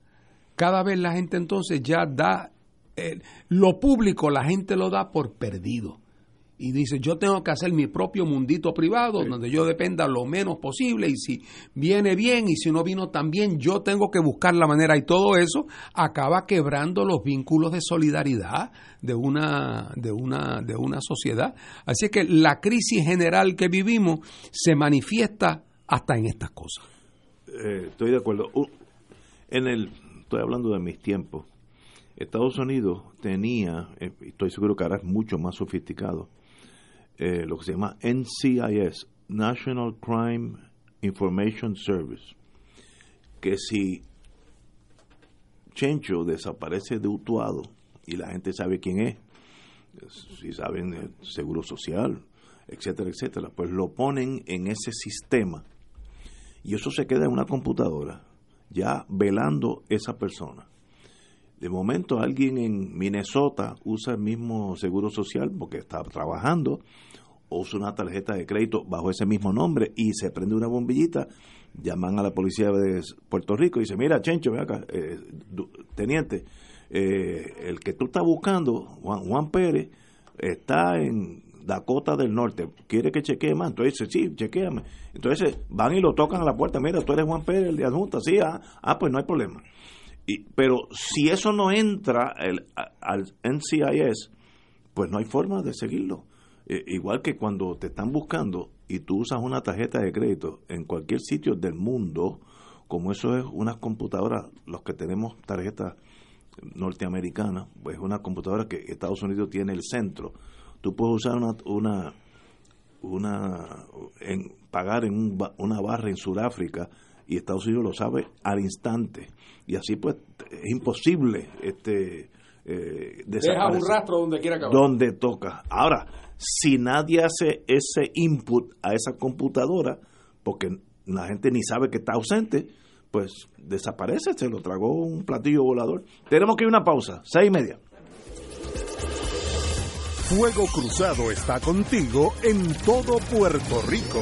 Cada vez la gente entonces ya da, lo público la gente lo da por perdido. Y dice, yo tengo que hacer mi propio mundito privado, donde yo dependa lo menos posible, y si viene bien, y si no vino tan bien, yo tengo que buscar la manera, y todo eso acaba quebrando los vínculos de solidaridad de una, de una, de una sociedad. Así que la crisis general que vivimos se manifiesta hasta en estas cosas. Eh, estoy de acuerdo. U- En el, estoy hablando de mis tiempos. Estados Unidos tenía, eh, estoy seguro que ahora es mucho más sofisticado, eh, lo que se llama NCIS, National Crime Information Service, que si Chencho desaparece de Utuado y la gente sabe quién es, si saben el seguro social, etcétera, etcétera, pues lo ponen en ese sistema y eso se queda en una computadora, ya velando esa persona. De momento alguien en Minnesota usa el mismo seguro social porque está trabajando, o usa una tarjeta de crédito bajo ese mismo nombre y se prende una bombillita llaman a la policía de Puerto Rico y dice, mira, Chencho, ven acá, eh, teniente, eh, el que tú estás buscando, Juan, Pérez, está en Dakota del Norte, quiere que chequee más, entonces dice, sí, chequeame. Entonces van y lo tocan a la puerta, mira, tú eres Juan Pérez, el de adjunta, sí, ah, ah pues no hay problema. Y, pero si eso no entra el, al NCIS, pues no hay forma de seguirlo. Eh, igual que cuando te están buscando y tú usas una tarjeta de crédito en cualquier sitio del mundo, como eso es unas computadoras, los que tenemos tarjetas norteamericanas, pues es una computadora que Estados Unidos tiene el centro. Tú puedes usar una, una, una en, pagar en una barra en Sudáfrica y Estados Unidos lo sabe al instante. Y así pues es imposible este eh, Deja un rastro donde quiera acabar. Donde toca. Ahora, si nadie hace ese input a esa computadora, porque la gente ni sabe que está ausente, pues desaparece, se lo tragó un platillo volador. Tenemos que ir a una pausa, seis y media. Fuego Cruzado está contigo en todo Puerto Rico.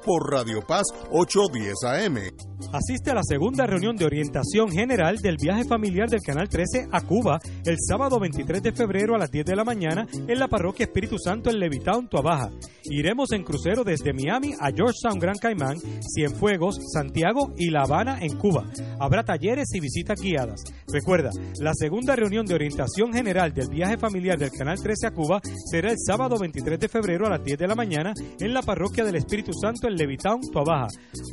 por Radio Paz 810 AM. Asiste a la segunda reunión de orientación general del viaje familiar del Canal 13 a Cuba el sábado 23 de febrero a las 10 de la mañana en la parroquia Espíritu Santo en Levitown, Tuabaja. Iremos en crucero desde Miami a Georgetown, Gran Caimán, Cienfuegos, Santiago y La Habana en Cuba. Habrá talleres y visitas guiadas. Recuerda, la segunda reunión de orientación general del viaje familiar del Canal 13 a Cuba será el sábado 23 de febrero a las 10 de la mañana en la parroquia del Espíritu Santo en Levitown, Tuabaja.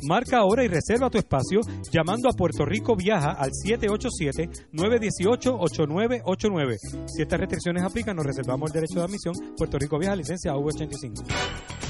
Marca ahora y reserva tu espacio llamando a Puerto Rico Viaja al 787-918-8989. Si estas restricciones aplican, nos reservamos el derecho de admisión. Puerto Rico Viaja, licencia V85.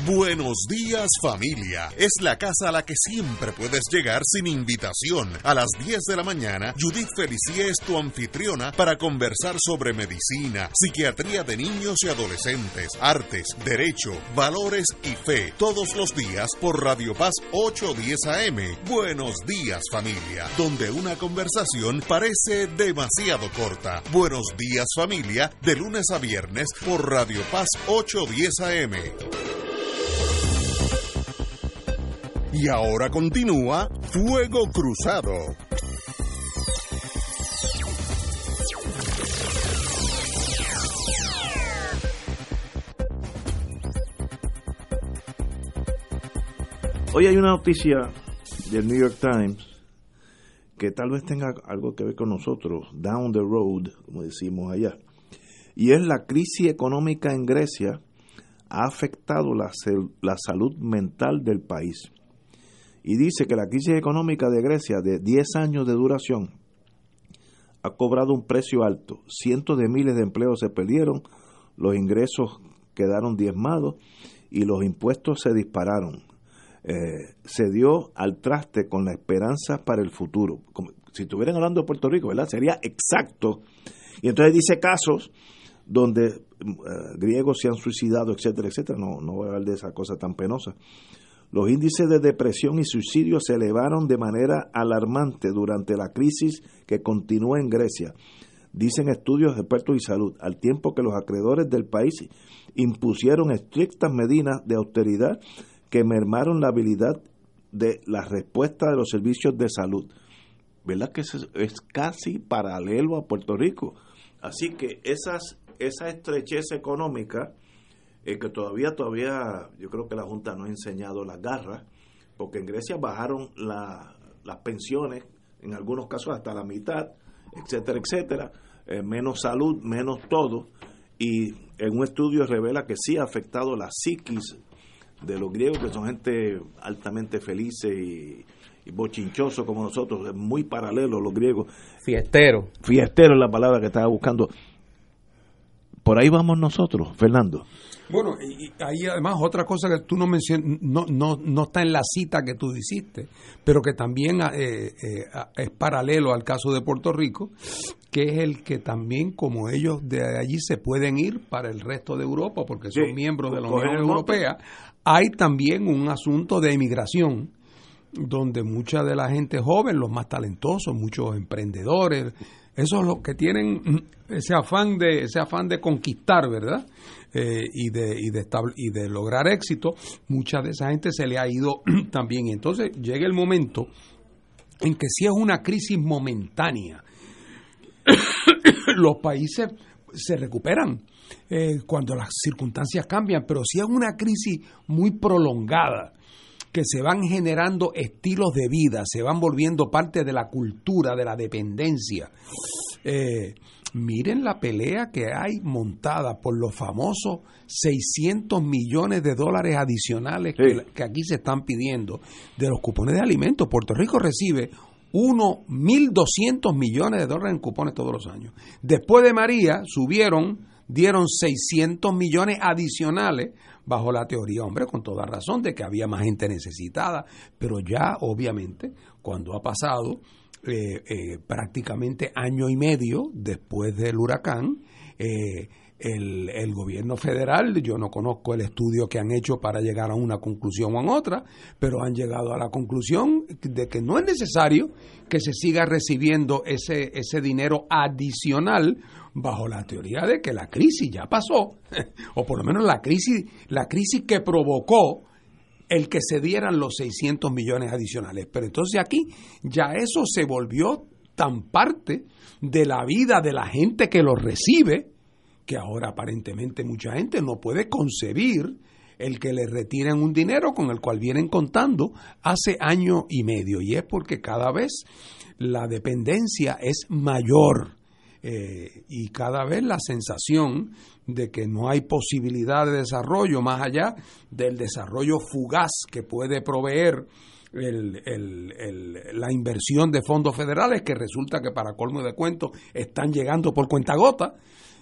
Buenos días familia. Es la casa a la que siempre puedes llegar sin invitación. A las 10 de la mañana, Judith Felicie es tu anfitriona para conversar sobre medicina, psiquiatría de niños y adolescentes, artes, derecho, valores y fe. Todos los días por Radio Paz 810 AM. Buenos días familia, donde una conversación parece demasiado corta. Buenos días familia, de lunes a viernes por Radio Paz 810 AM. Y ahora continúa Fuego Cruzado. Hoy hay una noticia del New York Times que tal vez tenga algo que ver con nosotros, down the road, como decimos allá. Y es la crisis económica en Grecia ha afectado la, la salud mental del país. Y dice que la crisis económica de Grecia de 10 años de duración ha cobrado un precio alto. Cientos de miles de empleos se perdieron, los ingresos quedaron diezmados y los impuestos se dispararon. Eh, se dio al traste con la esperanza para el futuro. Como, si estuvieran hablando de Puerto Rico, ¿verdad? Sería exacto. Y entonces dice casos donde eh, griegos se han suicidado, etcétera, etcétera. No, no voy a hablar de esa cosa tan penosa. Los índices de depresión y suicidio se elevaron de manera alarmante durante la crisis que continúa en Grecia, dicen estudios de expertos y salud, al tiempo que los acreedores del país impusieron estrictas medidas de austeridad que mermaron la habilidad de la respuesta de los servicios de salud. ¿verdad? Que es, es casi paralelo a Puerto Rico. Así que esas, esa estrechez económica, eh, que todavía, todavía, yo creo que la Junta no ha enseñado las garras, porque en Grecia bajaron la, las pensiones, en algunos casos hasta la mitad, etcétera, etcétera, eh, menos salud, menos todo, y en un estudio revela que sí ha afectado la psiquis de los griegos, que son gente altamente felices y, y bochinchosos como nosotros, muy paralelos los griegos. Fiestero. Fiestero es la palabra que estaba buscando. Por ahí vamos nosotros, Fernando. Bueno, y hay además otra cosa que tú no mencionas, no, no, no está en la cita que tú hiciste, pero que también eh, eh, es paralelo al caso de Puerto Rico, que es el que también, como ellos de allí se pueden ir para el resto de Europa, porque son Sí, miembros de la Unión. Europea, hay también un asunto de emigración donde mucha de la gente joven, los más talentosos, muchos emprendedores, esos los que tienen mm, ese afán de ese afán de conquistar, ¿verdad? Eh, y de y de y de lograr éxito, mucha de esa gente se le ha ido también. Y entonces llega el momento en que si es una crisis momentánea, los países se recuperan eh, cuando las circunstancias cambian, pero si es una crisis muy prolongada, que se van generando estilos de vida, se van volviendo parte de la cultura, de la dependencia. Eh, miren la pelea que hay montada por los famosos 600 millones de dólares adicionales que, que aquí se están pidiendo de los cupones de alimentos. Puerto Rico recibe 1.200 millones de dólares en cupones todos los años. Después de María subieron, dieron 600 millones adicionales bajo la teoría, hombre, con toda razón de que había más gente necesitada, pero ya obviamente cuando ha pasado eh, eh, prácticamente año y medio después del huracán, eh, el, el gobierno federal, yo no conozco el estudio que han hecho para llegar a una conclusión o a otra, pero han llegado a la conclusión de que no es necesario que se siga recibiendo ese, ese dinero adicional bajo la teoría de que la crisis ya pasó, o por lo menos la crisis, la crisis que provocó el que se dieran los 600 millones adicionales. Pero entonces aquí ya eso se volvió tan parte de la vida de la gente que lo recibe, que ahora aparentemente mucha gente no puede concebir el que le retiren un dinero con el cual vienen contando hace año y medio. Y es porque cada vez la dependencia es mayor. eh, y cada vez la sensación de que no hay posibilidad de desarrollo más allá del desarrollo fugaz que puede proveer la inversión de fondos federales que resulta que para colmo de cuentos están llegando por cuenta gota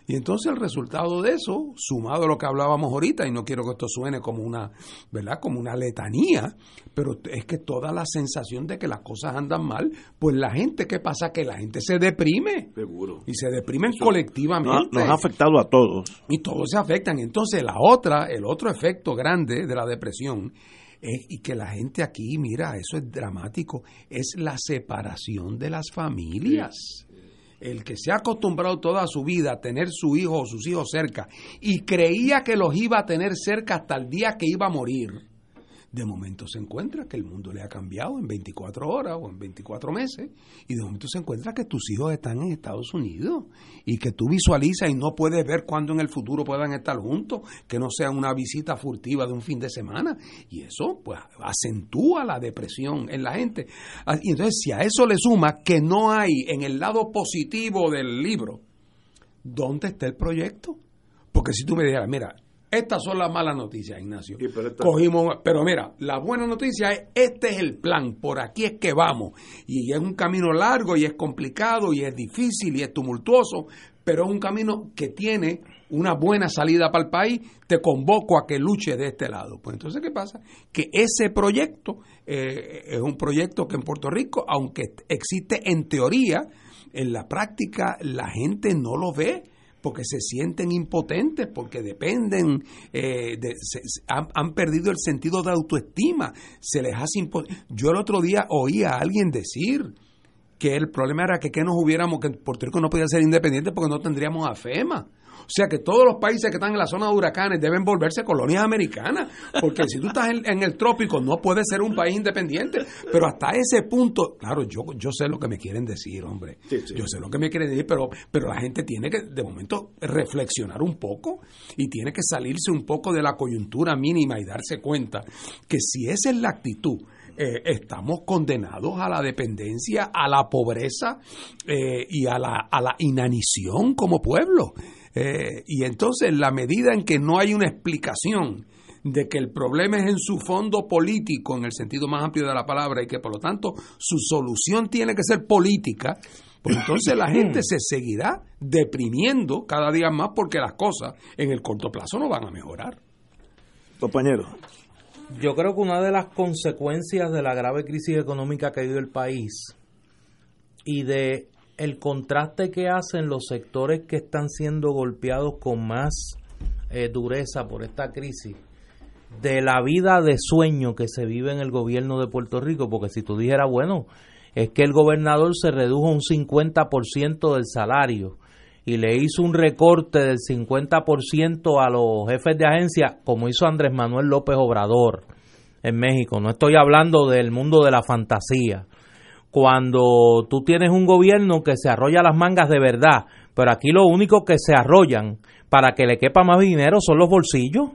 y entonces el resultado de eso, sumado a lo que hablábamos ahorita, y no quiero que esto suene como una, ¿verdad? Como una letanía, pero es que toda la sensación de que las cosas andan mal, pues la gente, ¿qué pasa? Que la gente se deprime. Seguro. Y se deprimen Eso colectivamente. Nos, nos ha afectado a todos. Y todos se afectan. Entonces, la otra, el otro efecto grande de la depresión es y que la gente aquí, mira, eso es dramático, es la separación de las familias. El que se ha acostumbrado toda su vida a tener su hijo o sus hijos cerca y creía que los iba a tener cerca hasta el día que iba a morir, de momento se encuentra que el mundo le ha cambiado en 24 horas o en 24 meses y de momento se encuentra que tus hijos están en Estados Unidos y que tú visualizas y no puedes ver cuándo en el futuro puedan estar juntos, que no sea una visita furtiva de un fin de semana y eso pues acentúa la depresión en la gente. Y entonces si a eso le suma que no hay en el lado positivo del libro, ¿dónde está el proyecto? Porque si tú me dijeras, mira, estas son las malas noticias, Ignacio. Cogimos, pero mira, la buena noticia es, este es el plan, por aquí es que vamos. Y es un camino largo y es complicado y es difícil y es tumultuoso, pero es un camino que tiene una buena salida para el país. Te convoco a que luche de este lado. Pues entonces, ¿qué pasa? Que ese proyecto eh, es un proyecto que en Puerto Rico, aunque existe en teoría, en la práctica la gente no lo ve porque se sienten impotentes, porque dependen, eh, han, perdido el sentido de autoestima, se les hace impo- Yo el otro día oí a alguien decir que el problema era que, que nos hubiéramos, que Puerto Rico no podía ser independiente porque no tendríamos a FEMA. O sea que todos los países que están en la zona de huracanes deben volverse colonias americanas, porque si tú estás en, el trópico no puedes ser un país independiente. Pero hasta ese punto, claro, yo, yo sé lo que me quieren decir, hombre. Yo sé lo que me quieren decir, pero, pero la gente tiene que de momento reflexionar un poco y tiene que salirse un poco de la coyuntura mínima y darse cuenta que si esa es la actitud, eh, estamos condenados a la dependencia, a la pobreza eh, y a la, a la inanición como pueblo. Eh, y entonces, la medida en que no hay una explicación de que el problema es en su fondo político, en el sentido más amplio de la palabra, y que por lo tanto su solución tiene que ser política, pues entonces la gente se seguirá deprimiendo cada día más porque las cosas en el corto plazo no van a mejorar. Compañero. Yo creo que una de las consecuencias de la grave crisis económica que ha vive el país y de el contraste que hacen los sectores que están siendo golpeados con más eh, dureza por esta crisis de la vida de sueño que se vive en el gobierno de Puerto Rico, porque si tú dijeras, bueno, es que el gobernador se redujo un 50% del salario y le hizo un recorte del 50% a los jefes de agencia, como hizo Andrés Manuel López Obrador en México. No estoy hablando del mundo de la fantasía cuando tú tienes un gobierno que se arrolla las mangas de verdad, pero aquí lo único que se arrollan para que le quepa más dinero son los bolsillos.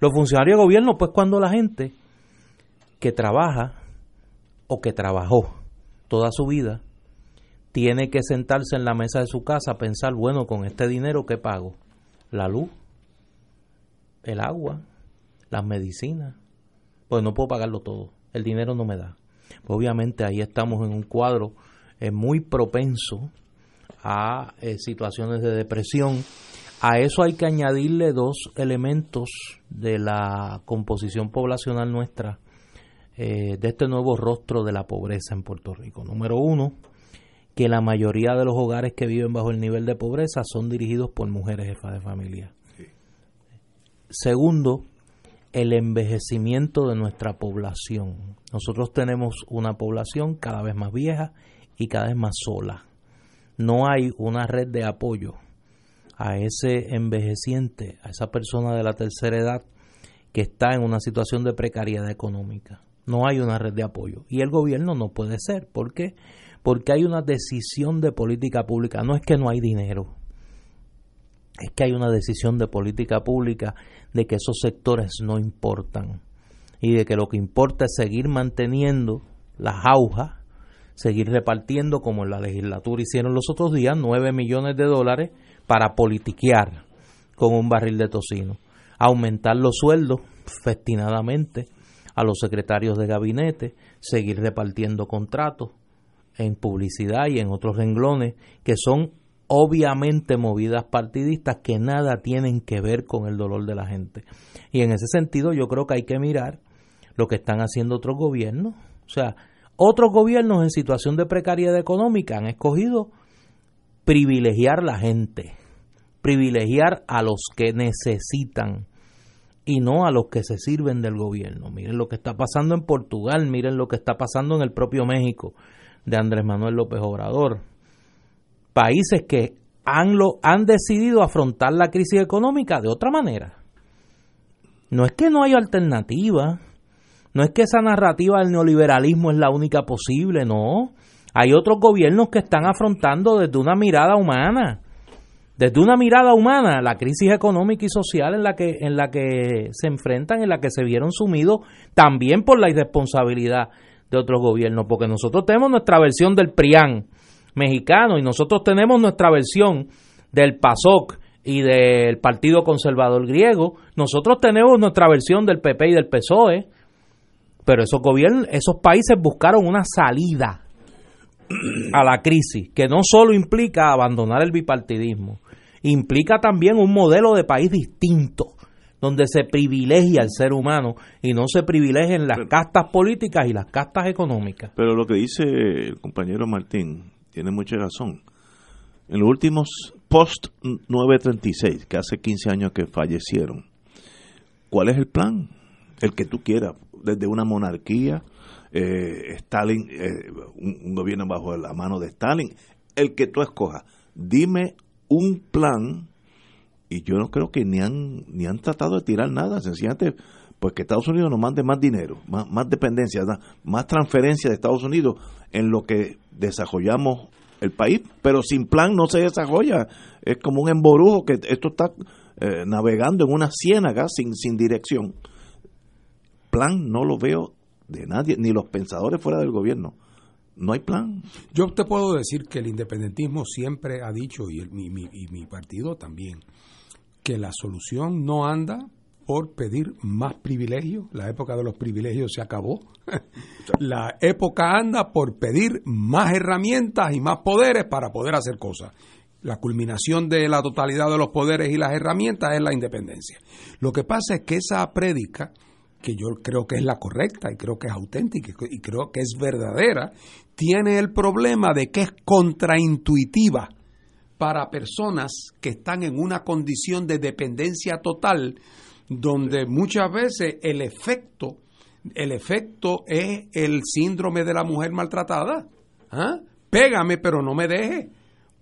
Los funcionarios de gobierno, pues cuando la gente que trabaja o que trabajó toda su vida tiene que sentarse en la mesa de su casa a pensar, bueno, con este dinero, ¿qué pago? La luz, el agua, las medicinas. Pues no puedo pagarlo todo, el dinero no me da obviamente ahí estamos en un cuadro eh, muy propenso a eh, situaciones de depresión. A eso hay que añadirle dos elementos de la composición poblacional nuestra, eh, de este nuevo rostro de la pobreza en Puerto Rico. Número uno, que la mayoría de los hogares que viven bajo el nivel de pobreza son dirigidos por mujeres jefas de familia. Segundo, el envejecimiento de nuestra población. Nosotros tenemos una población cada vez más vieja y cada vez más sola. No hay una red de apoyo a ese envejeciente, a esa persona de la tercera edad que está en una situación de precariedad económica. No hay una red de apoyo. Y el gobierno no puede ser. ¿Por qué? Porque hay una decisión de política pública. No es que no hay dinero es que hay una decisión de política pública de que esos sectores no importan y de que lo que importa es seguir manteniendo las aujas, seguir repartiendo como en la legislatura hicieron los otros días, 9 millones de dólares para politiquear con un barril de tocino, aumentar los sueldos festinadamente a los secretarios de gabinete, seguir repartiendo contratos en publicidad y en otros renglones que son obviamente movidas partidistas que nada tienen que ver con el dolor de la gente. Y en ese sentido yo creo que hay que mirar lo que están haciendo otros gobiernos. O sea, otros gobiernos en situación de precariedad económica han escogido privilegiar la gente, privilegiar a los que necesitan y no a los que se sirven del gobierno. Miren lo que está pasando en Portugal, miren lo que está pasando en el propio México de Andrés Manuel López Obrador países que han, han decidido afrontar la crisis económica de otra manera. No es que no hay alternativa, no es que esa narrativa del neoliberalismo es la única posible, no. Hay otros gobiernos que están afrontando desde una mirada humana, desde una mirada humana, la crisis económica y social en la que, en la que se enfrentan, en la que se vieron sumidos también por la irresponsabilidad de otros gobiernos, porque nosotros tenemos nuestra versión del PRIAN, mexicano y nosotros tenemos nuestra versión del PASOK y del Partido Conservador griego, nosotros tenemos nuestra versión del PP y del PSOE, pero esos gobiernos, esos países buscaron una salida a la crisis, que no solo implica abandonar el bipartidismo, implica también un modelo de país distinto, donde se privilegia al ser humano y no se privilegian las castas políticas y las castas económicas. Pero lo que dice el compañero Martín tiene mucha razón. En los últimos post 936, que hace 15 años que fallecieron, ¿cuál es el plan? El que tú quieras, desde una monarquía, eh, Stalin, eh, un, gobierno bajo la mano de Stalin, el que tú escojas. Dime un plan y yo no creo que ni han ni han tratado de tirar nada, sencillamente pues que Estados Unidos nos mande más dinero, más, dependencia, más transferencia de Estados Unidos en lo que desarrollamos el país, pero sin plan no se desarrolla, es como un emborujo que esto está eh, navegando en una ciénaga sin, sin dirección. Plan no lo veo de nadie, ni los pensadores fuera del gobierno. No hay plan. Yo te puedo decir que el independentismo siempre ha dicho, y, el, mi, y mi partido también, que la solución no anda por pedir más privilegios. La época de los privilegios se acabó. la época anda por pedir más herramientas y más poderes para poder hacer cosas. La culminación de la totalidad de los poderes y las herramientas es la independencia. Lo que pasa es que esa prédica, que yo creo que es la correcta y creo que es auténtica y creo que es verdadera, tiene el problema de que es contraintuitiva para personas que están en una condición de dependencia total donde muchas veces el efecto, el efecto es el síndrome de la mujer maltratada. ¿Ah? Pégame, pero no me deje.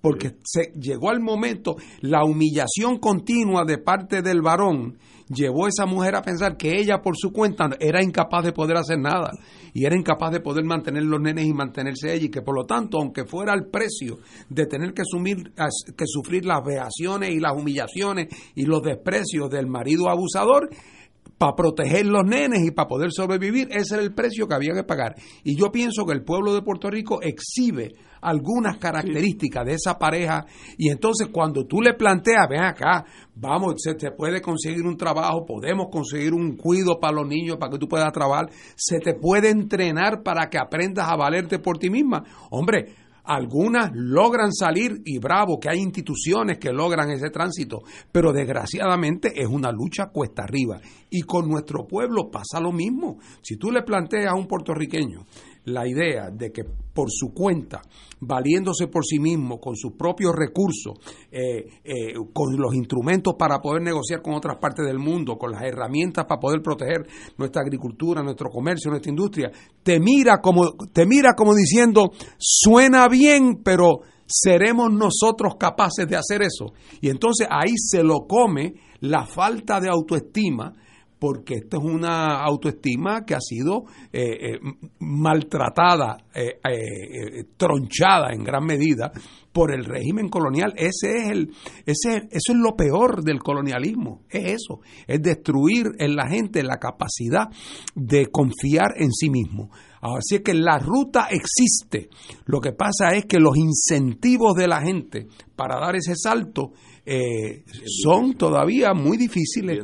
Porque se llegó al momento, la humillación continua de parte del varón llevó a esa mujer a pensar que ella por su cuenta era incapaz de poder hacer nada y era incapaz de poder mantener los nenes y mantenerse ella y que por lo tanto, aunque fuera el precio de tener que, asumir, que sufrir las veaciones y las humillaciones y los desprecios del marido abusador, para proteger los nenes y para poder sobrevivir, ese era el precio que había que pagar. Y yo pienso que el pueblo de Puerto Rico exhibe algunas características de esa pareja y entonces cuando tú le planteas, ven acá, vamos, se te puede conseguir un trabajo, podemos conseguir un cuido para los niños para que tú puedas trabajar, se te puede entrenar para que aprendas a valerte por ti misma. Hombre, algunas logran salir y bravo, que hay instituciones que logran ese tránsito, pero desgraciadamente es una lucha cuesta arriba. Y con nuestro pueblo pasa lo mismo. Si tú le planteas a un puertorriqueño la idea de que por su cuenta, valiéndose por sí mismo, con sus propios recursos, eh, eh, con los instrumentos para poder negociar con otras partes del mundo, con las herramientas para poder proteger nuestra agricultura, nuestro comercio, nuestra industria, te mira como, te mira como diciendo, suena bien, pero seremos nosotros capaces de hacer eso. Y entonces ahí se lo come la falta de autoestima, porque esto es una autoestima que ha sido eh, eh, maltratada, eh, tronchada en gran medida por el régimen colonial. Ese es el, ese, eso es lo peor del colonialismo, es eso, es destruir en la gente la capacidad de confiar en sí mismo. Así que la ruta existe. Lo que pasa es que los incentivos de la gente para dar ese salto eh, son todavía muy difíciles.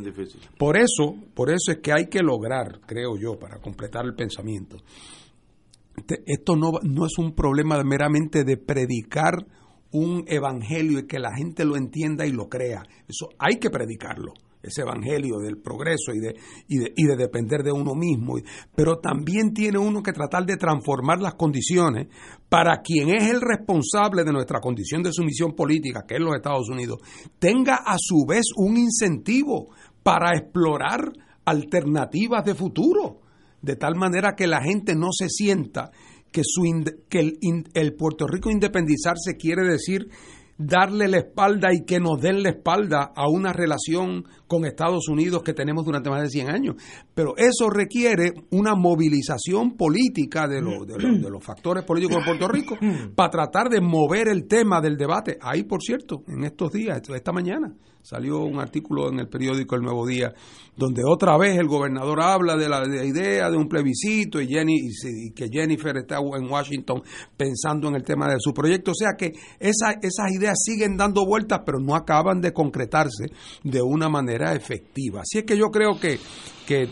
Por eso, por eso es que hay que lograr, creo yo, para completar el pensamiento. Esto no, no es un problema meramente de predicar un evangelio y que la gente lo entienda y lo crea. Eso hay que predicarlo ese evangelio del progreso y de, y de, y de depender de uno mismo. Pero también tiene uno que tratar de transformar las condiciones para quien es el responsable de nuestra condición de sumisión política, que es los Estados Unidos, tenga a su vez un incentivo para explorar alternativas de futuro, de tal manera que la gente no se sienta que, su, que el, el Puerto Rico independizarse quiere decir darle la espalda y que nos den la espalda a una relación con Estados Unidos que tenemos durante más de 100 años. Pero eso requiere una movilización política de, de, los factores políticos de Puerto Rico para tratar de mover el tema del debate. Ahí, por cierto, en estos días, esta mañana, salió un artículo en el periódico El Nuevo Día, donde otra vez el gobernador habla de la, idea de un plebiscito y, Jenny, y, que Jennifer está en Washington pensando en el tema de su proyecto. O sea que esa, esas ideas siguen dando vueltas, pero no acaban de concretarse de una manera efectiva. Así es que yo creo que, que,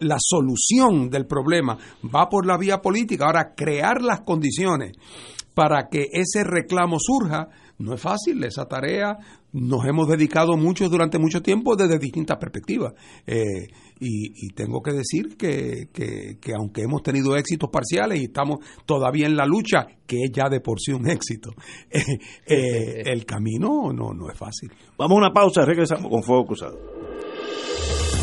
la solución del problema va por la vía política. Ahora, crear las condiciones para que ese reclamo surja no es fácil, esa tarea nos hemos dedicado mucho durante mucho tiempo desde distintas perspectivas. Eh, y, tengo que decir que, que, aunque hemos tenido éxitos parciales y estamos todavía en la lucha, que es ya de por sí un éxito, eh, eh, el camino no, no es fácil. Vamos a una pausa, regresamos con Fuego Cruzado.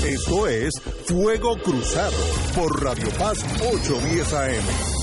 Esto es Fuego Cruzado por Radio Paz 810 AM.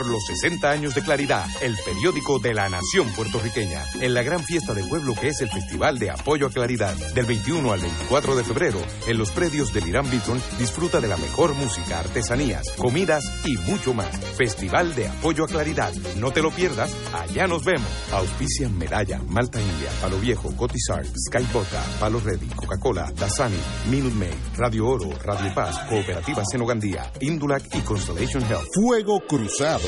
los 60 años de Claridad, el periódico de la nación puertorriqueña, en la gran fiesta del pueblo que es el Festival de Apoyo a Claridad. Del 21 al 24 de febrero, en los predios del Irán Beaton, disfruta de la mejor música, artesanías, comidas y mucho más. Festival de Apoyo a Claridad. No te lo pierdas, allá nos vemos. Auspician Medalla, Malta India, Palo Viejo, Cotizar, Sky Bota, Palo Ready, Coca-Cola, Dasani, Minute Maid, Radio Oro, Radio Paz, Cooperativa Senogandía, Indulac y Constellation Health. Fuego Cruzado,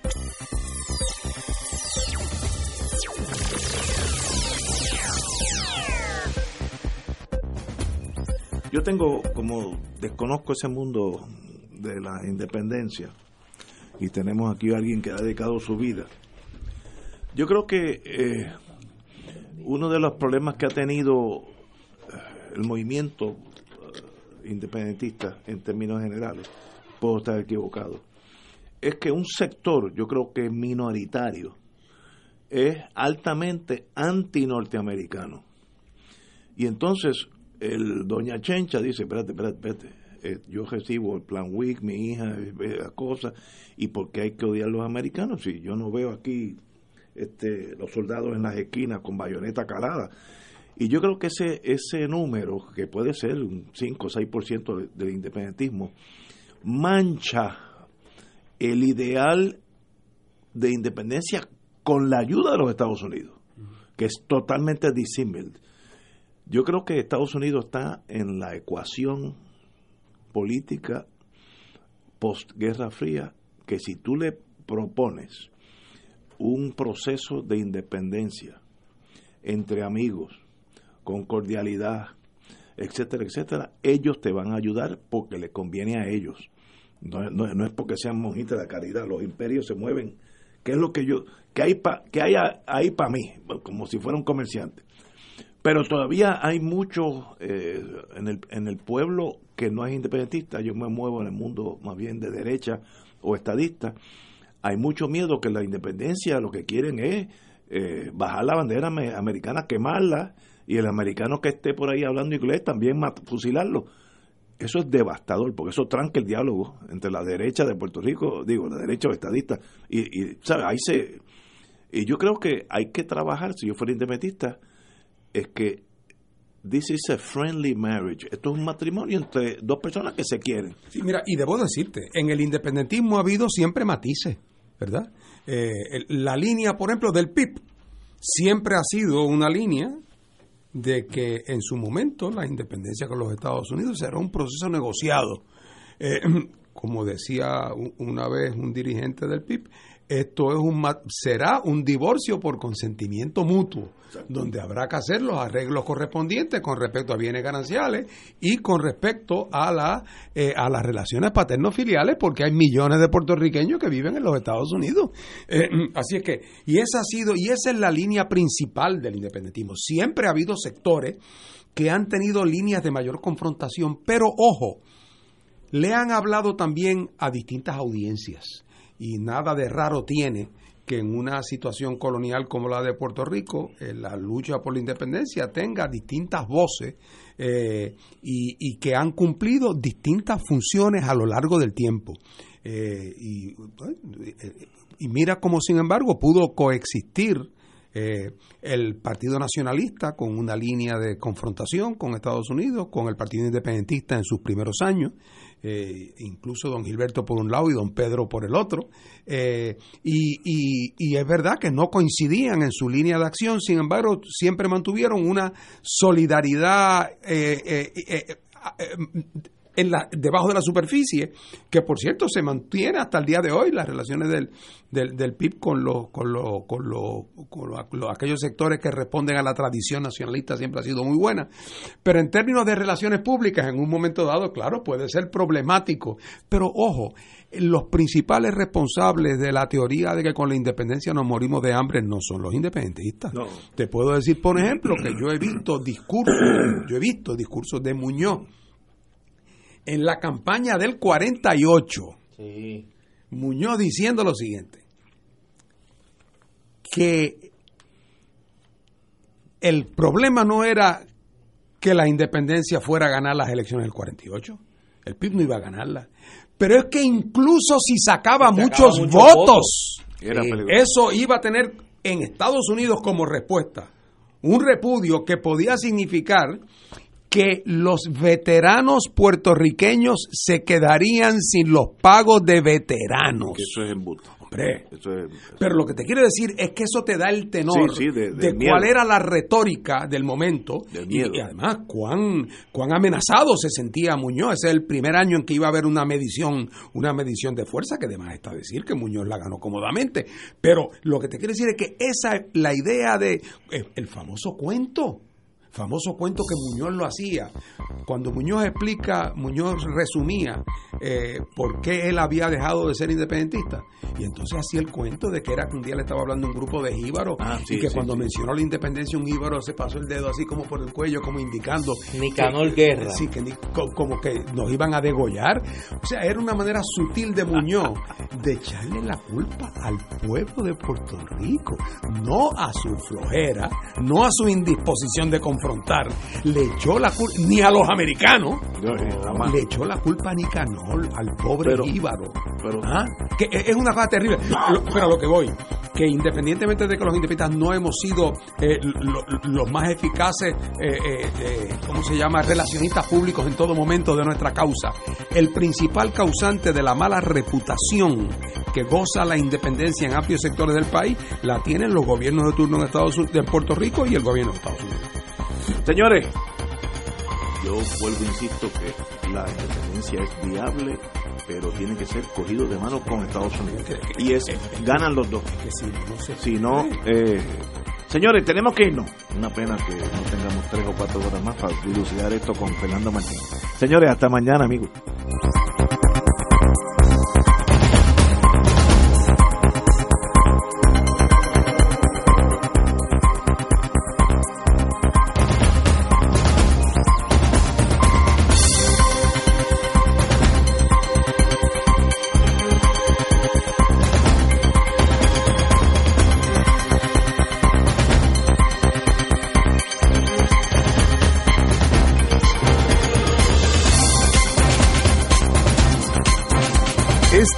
Yo tengo, como desconozco ese mundo de la independencia, y tenemos aquí a alguien que ha dedicado su vida, yo creo que eh, uno de los problemas que ha tenido eh, el movimiento eh, independentista en términos generales, puedo estar equivocado, es que un sector, yo creo que minoritario, es altamente anti-norteamericano. Y entonces el doña Chencha dice, espérate, espérate, espérate, eh, yo recibo el plan WIC, mi hija ve las cosas, y por qué hay que odiar a los americanos si yo no veo aquí este, los soldados en las esquinas con bayoneta calada. Y yo creo que ese, ese número, que puede ser un 5 o 6% de, del independentismo, mancha el ideal de independencia con la ayuda de los Estados Unidos, que es totalmente disímil. Yo creo que Estados Unidos está en la ecuación política post-Guerra Fría, que si tú le propones un proceso de independencia entre amigos, con cordialidad, etcétera, etcétera, ellos te van a ayudar porque le conviene a ellos. No, no, es porque sean monjitas de caridad, los imperios se mueven. ¿Qué es lo que yo, que hay, pa, que hay ahí para mí? Como si fuera un comerciante. Pero todavía hay mucho eh, en, el, en el pueblo que no es independentista. Yo me muevo en el mundo más bien de derecha o estadista. Hay mucho miedo que la independencia lo que quieren es eh, bajar la bandera americana, quemarla, y el americano que esté por ahí hablando inglés también fusilarlo. Eso es devastador, porque eso tranca el diálogo entre la derecha de Puerto Rico, digo, la derecha estadista. Y, y ¿sabes? Ahí se. Y yo creo que hay que trabajar, si yo fuera independentista, es que this is a friendly marriage. Esto es un matrimonio entre dos personas que se quieren. Sí, mira, y debo decirte, en el independentismo ha habido siempre matices, ¿verdad? Eh, la línea, por ejemplo, del PIB siempre ha sido una línea de que en su momento la independencia con los Estados Unidos será un proceso negociado. Eh, como decía una vez un dirigente del PIB, esto es un será un divorcio por consentimiento mutuo, donde habrá que hacer los arreglos correspondientes con respecto a bienes gananciales y con respecto a la eh, a las relaciones paterno-filiales, porque hay millones de puertorriqueños que viven en los Estados Unidos. Eh, así es que y esa ha sido y esa es la línea principal del independentismo. Siempre ha habido sectores que han tenido líneas de mayor confrontación, pero ojo, le han hablado también a distintas audiencias y nada de raro tiene que en una situación colonial como la de Puerto Rico, eh, la lucha por la independencia tenga distintas voces eh, y, que han cumplido distintas funciones a lo largo del tiempo. Eh, y, y, mira cómo, sin embargo, pudo coexistir el Partido Nacionalista con una línea de confrontación con Estados Unidos, con el Partido Independentista en sus primeros años, eh, incluso don Gilberto por un lado y don Pedro por el otro, eh, y, es verdad que no coincidían en su línea de acción, sin embargo, siempre mantuvieron una solidaridad eh, en la, debajo de la superficie, que por cierto se mantiene hasta el día de hoy las relaciones del, del, del PIB con, los, con, los, con, los, con aquellos sectores que responden a la tradición nacionalista siempre ha sido muy buena. Pero en términos de relaciones públicas, en un momento dado, claro, puede ser problemático. Pero ojo, los principales responsables de la teoría de que con la independencia nos morimos de hambre no son los independentistas. Te puedo decir, por ejemplo, que yo he visto discursos, yo he visto discursos de Muñoz en la campaña del 48, Muñoz diciendo lo siguiente, que el problema no era que la independencia fuera a ganar las elecciones del 48, el PIB no iba a ganarla, pero es que incluso si sacaba, muchos, votos, eso iba a tener en Estados Unidos como respuesta un repudio que podía significar que los veteranos puertorriqueños se quedarían sin los pagos de veteranos. eso es embuste. Hombre, pero lo que te quiero decir es que eso te da el tenor de, cuál era la retórica del momento y, además cuán, cuán amenazado se sentía Muñoz. Ese es el primer año en que iba a haber una medición, una medición de fuerza, que además está a decir que Muñoz la ganó cómodamente. Pero lo que te quiero decir es que esa es la idea de eh, el famoso cuento famoso cuento que Muñoz lo hacía. Cuando Muñoz explica, Muñoz resumía eh, por qué él había dejado de ser independentista. Y entonces hacía el cuento de que era que un día le estaba hablando un grupo de jíbaros ah, y que cuando mencionó la independencia un jíbaro se pasó el dedo así como por el cuello, como indicando... Nicanor Guerra. Sí, que como que nos iban a degollar. O sea, era una manera sutil de Muñoz de echarle la culpa al pueblo de Puerto Rico, no a su flojera, no a su indisposición de confrontar, le echó la culpa, ni a los americanos, le echó la culpa a Nicanor, al pobre Íbaro. ¿Ah? Que es una cosa terrible. Pero a lo que voy, que independientemente de que los independentistas no hemos sido eh, los más eficaces, eh, eh, ¿cómo se llama?, relacionistas públicos en todo momento de nuestra causa, el principal causante de la mala reputación que goza la independencia en amplios sectores del país, la tienen los gobiernos de turno de, Estados Unidos, de Puerto Rico y el gobierno de Estados Unidos. Señores, yo vuelvo, insisto, que la independencia es viable, pero tiene que ser cogido de mano con Estados Unidos. Y es, ganan los dos. Si no, eh, señores, tenemos que irnos. Una pena que no tengamos tres o cuatro horas más para dilucidar esto con Fernando Martín. Señores, hasta mañana, amigos.